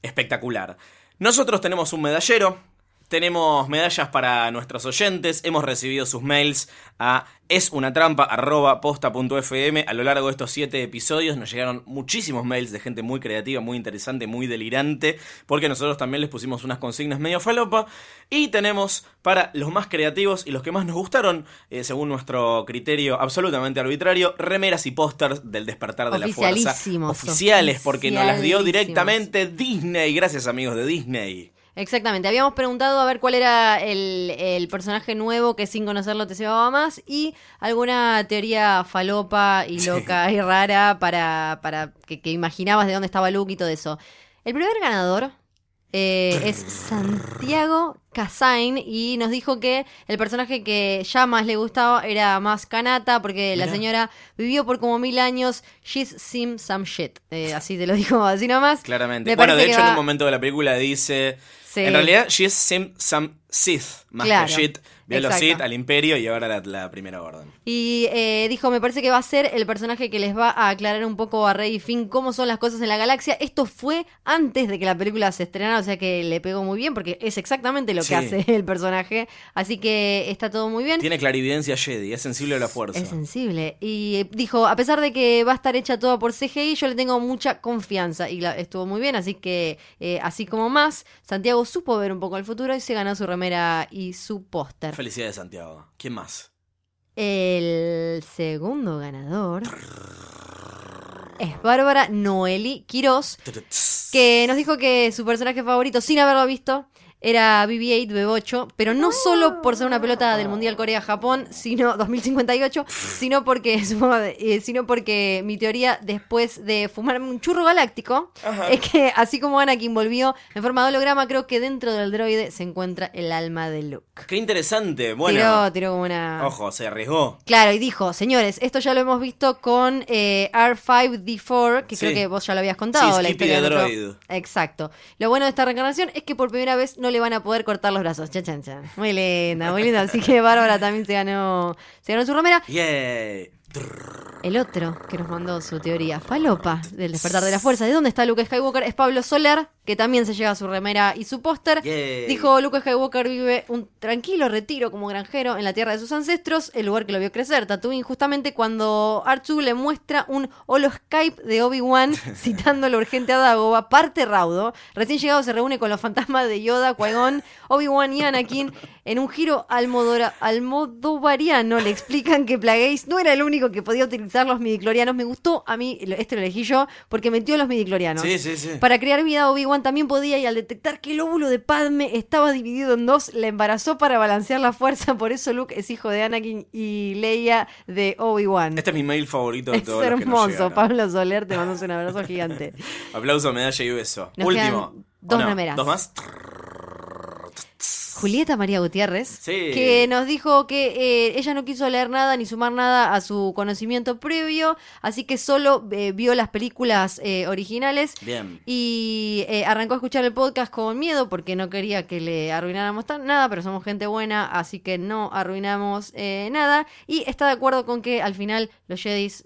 espectacular. Nosotros tenemos un medallero. Tenemos medallas para nuestros oyentes, hemos recibido sus mails a esunatrampa.posta.fm a lo largo de estos siete episodios. Nos llegaron muchísimos mails de gente muy creativa, muy interesante, muy delirante, porque nosotros también les pusimos unas consignas medio falopa. Y tenemos para los más creativos y los que más nos gustaron, eh, según nuestro criterio absolutamente arbitrario, remeras y pósters del despertar de la fuerza. Oficiales, porque nos las dio directamente Disney. Gracias amigos de Disney. Exactamente, habíamos preguntado a ver cuál era el, el personaje nuevo que sin conocerlo te llevaba más y alguna teoría falopa y loca y rara para, para que, que imaginabas de dónde estaba Luke y todo eso. El primer ganador eh, es Santiago Casain y nos dijo que el personaje que ya más le gustaba era más Kanata porque la señora vivió por como mil años. She's seen some shit. Eh, así te lo dijo así nomás. Claramente. Me bueno, de hecho, en un momento de la película dice. Sí. En realidad, she is sim- some Sith, más Claro, que shit. Vio los. Sith, al Imperio y ahora la, la primera orden. Y eh, dijo, me parece que va a ser el personaje que les va a aclarar un poco a Rey y Finn cómo son las cosas en la galaxia. Esto fue antes de que la película se estrenara, o sea que le pegó muy bien porque es exactamente lo Sí. que hace el personaje. Así que está todo muy bien. Tiene clarividencia Jedi, es sensible a la fuerza. Es sensible. Y dijo, a pesar de que va a estar hecha toda por CGI, yo le tengo mucha confianza. Y la- estuvo muy bien, así que, eh, así como más, Santiago supo ver un poco el futuro y se ganó su remera y su póster. Felicidades, Santiago. ¿Quién más? El segundo ganador es Bárbara Noeli Quiroz, que nos dijo que su personaje favorito, sin haberlo visto, era BB-8 Bebocho, pero no solo por ser una pelota del Mundial Corea-Japón, sino 2058, sino porque eh, sino porque mi teoría después de fumarme un churro galáctico es que así como Anakin volvió en forma de holograma, creo que dentro del droide se encuentra el alma de Luke. Qué interesante. Bueno, tiró, tiró como una ojo, se arriesgó. Claro, y dijo, señores, esto ya lo hemos visto con eh, R5D4, que Sí. creo que vos ya lo habías contado. Sí, la historia otro- droid. Exacto. Lo bueno de esta reencarnación es que por primera vez no le van a poder cortar los brazos. Chan, chan, chan. Muy linda, muy linda. Así que Bárbara también se ganó, se ganó su remera. Yay. El otro que nos mandó su teoría falopa del despertar de la fuerza, ¿de dónde está Luke Skywalker? Es Pablo Soler, que también se lleva su remera y su póster. Dijo, Luke Skywalker vive un tranquilo retiro como granjero en la tierra de sus ancestros, el lugar que lo vio crecer, Tatooine, justamente cuando Archu le muestra un holoskype de Obi-Wan citando lo urgente a Dagoba, parte raudo. Recién llegado se reúne con los fantasmas de Yoda, Qui-Gon, Obi-Wan y Anakin. En un giro almodora- almodovariano le explican que Plagueis no era el único que podía utilizar los midiclorianos. Me gustó a mí, este lo elegí yo, porque metió los midiclorianos. Sí, sí, sí. Para crear vida, Obi-Wan también podía, y al detectar que el óvulo de Padme estaba dividido en dos, la embarazó para balancear la fuerza. Por eso Luke es hijo de Anakin y Leia de Obi-Wan. Este es mi mail favorito de Es todos los que nos hermoso. Pablo Soler, te mandamos un abrazo gigante. Aplauso, medalla y beso. Nos Último. dos ¿O no? remeras. ¿Dos más? Julieta María Gutiérrez, Sí. que nos dijo que eh, ella no quiso leer nada ni sumar nada a su conocimiento previo, así que solo eh, vio las películas eh, originales. Bien. Y arrancó a escuchar el podcast con miedo porque no quería que le arruináramos tan- nada, pero somos gente buena, así que no arruinamos nada. Y está de acuerdo con que al final los Jedis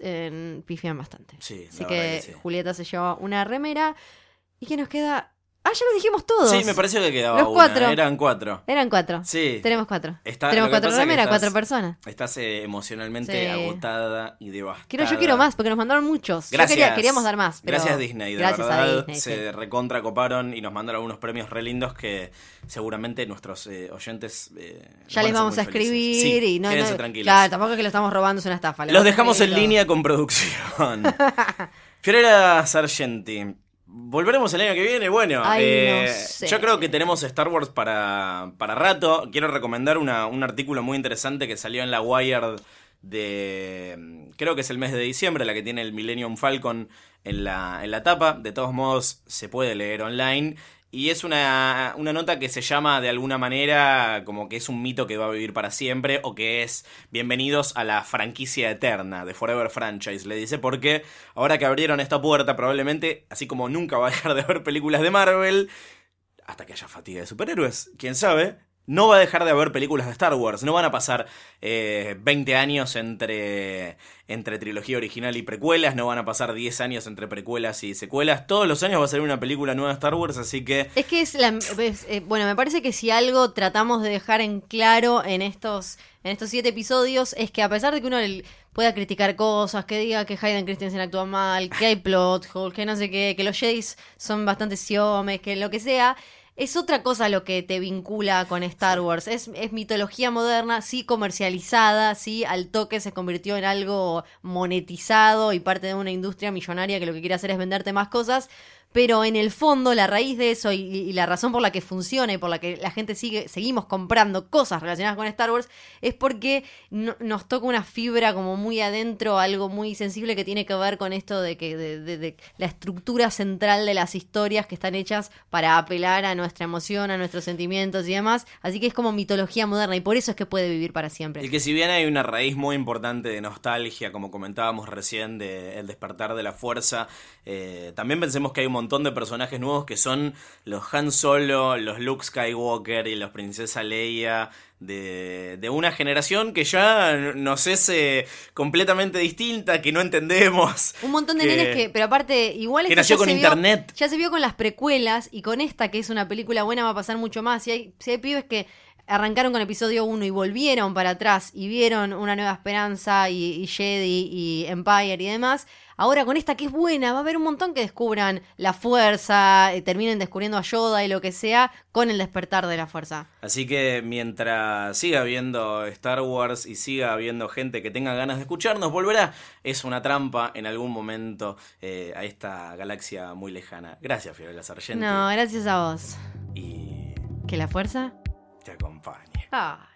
pifian bastante. Sí, así que, que sí. Julieta se lleva una remera. ¿Y qué nos queda? Ah, ya lo dijimos todos. Sí, me pareció que quedaba Los una. cuatro. Eran cuatro. Eran cuatro. Sí. Tenemos cuatro. Está- Tenemos cuatro remeras, cuatro personas. Estás eh, emocionalmente Sí. agotada y devastada. Quiero, yo quiero más, porque nos mandaron muchos. Yo Gracias. quería- queríamos dar más. pero- Gracias Disney, de Gracias verdad. a Disney. se sí. recontra coparon y nos mandaron algunos premios re lindos que seguramente nuestros eh, oyentes. eh, Ya les vamos a escribir. Sí, y no, quédense no- tranquilos. Claro, tampoco es que lo estamos robando, es una estafa. Los dejamos en línea con producción. Fiorella Sargenti. ¿Volveremos el año que viene? Bueno, Ay, eh, no sé. yo creo que tenemos Star Wars para, para rato. Quiero recomendar una- un artículo muy interesante que salió en la Wired de... Creo que es el mes de diciembre, la que tiene el Millennium Falcon en la, en la tapa. De todos modos, se puede leer online. Y es una, una nota que se llama de alguna manera como que es un mito que va a vivir para siempre o que es bienvenidos a la franquicia eterna de Forever Franchise, le dice, porque ahora que abrieron esta puerta probablemente, así como nunca va a dejar de haber películas de Marvel, hasta que haya fatiga de superhéroes, quién sabe. No va a dejar de haber películas de Star Wars. No van a pasar eh, 20 años entre, entre trilogía original y precuelas. No van a pasar 10 años entre precuelas y secuelas. Todos los años va a salir una película nueva de Star Wars. Así que Es que es la. es, eh, bueno, me parece que si algo tratamos de dejar en claro en estos, en estos siete episodios es que a pesar de que uno pueda criticar cosas, que diga que Hayden Christensen actúa mal, que hay plot holes, que no sé qué, que los Jays son bastante siomes, que lo que sea. Es otra cosa lo que te vincula con Star Wars. Es, es mitología moderna, sí comercializada, sí al toque se convirtió en algo monetizado y parte de una industria millonaria que lo que quiere hacer es venderte más cosas. Pero en el fondo, la raíz de eso y, la razón por la que funciona y por la que la gente sigue, seguimos comprando cosas relacionadas con Star Wars es porque no- nos toca una fibra como muy adentro, algo muy sensible que tiene que ver con esto de que la estructura central de las historias que están hechas para apelar a nuestra emoción, a nuestros sentimientos y demás. Así que es como mitología moderna y por eso es que puede vivir para siempre. Y que si bien hay una raíz muy importante de nostalgia, como comentábamos recién, de El despertar de la fuerza, eh, también pensemos que hay un montón de personajes nuevos que son los Han Solo, los Luke Skywalker y los Princesa Leia. De, de una generación que ya nos es eh, completamente distinta, que no entendemos. Un montón de que- nenes que, pero aparte, igual que esto nació ya con se vio- internet. ya se vio con las precuelas y con esta, que es una película buena, va a pasar mucho más. Si hay, si hay pibes que arrancaron con episodio 1 y volvieron para atrás y vieron Una Nueva Esperanza y, y Jedi y Empire y demás, ahora con esta que es buena, va a haber un montón que descubran la fuerza, eh, terminen descubriendo a Yoda y lo que sea con el despertar de la fuerza. Así que mientras siga habiendo Star Wars y siga habiendo gente que tenga ganas de escucharnos, volverá. Es una trampa en algún momento eh, a esta galaxia muy lejana. Gracias, Fiorella Sargenti. No, gracias a vos. Y ¿Que la fuerza? te acompañe. Ay.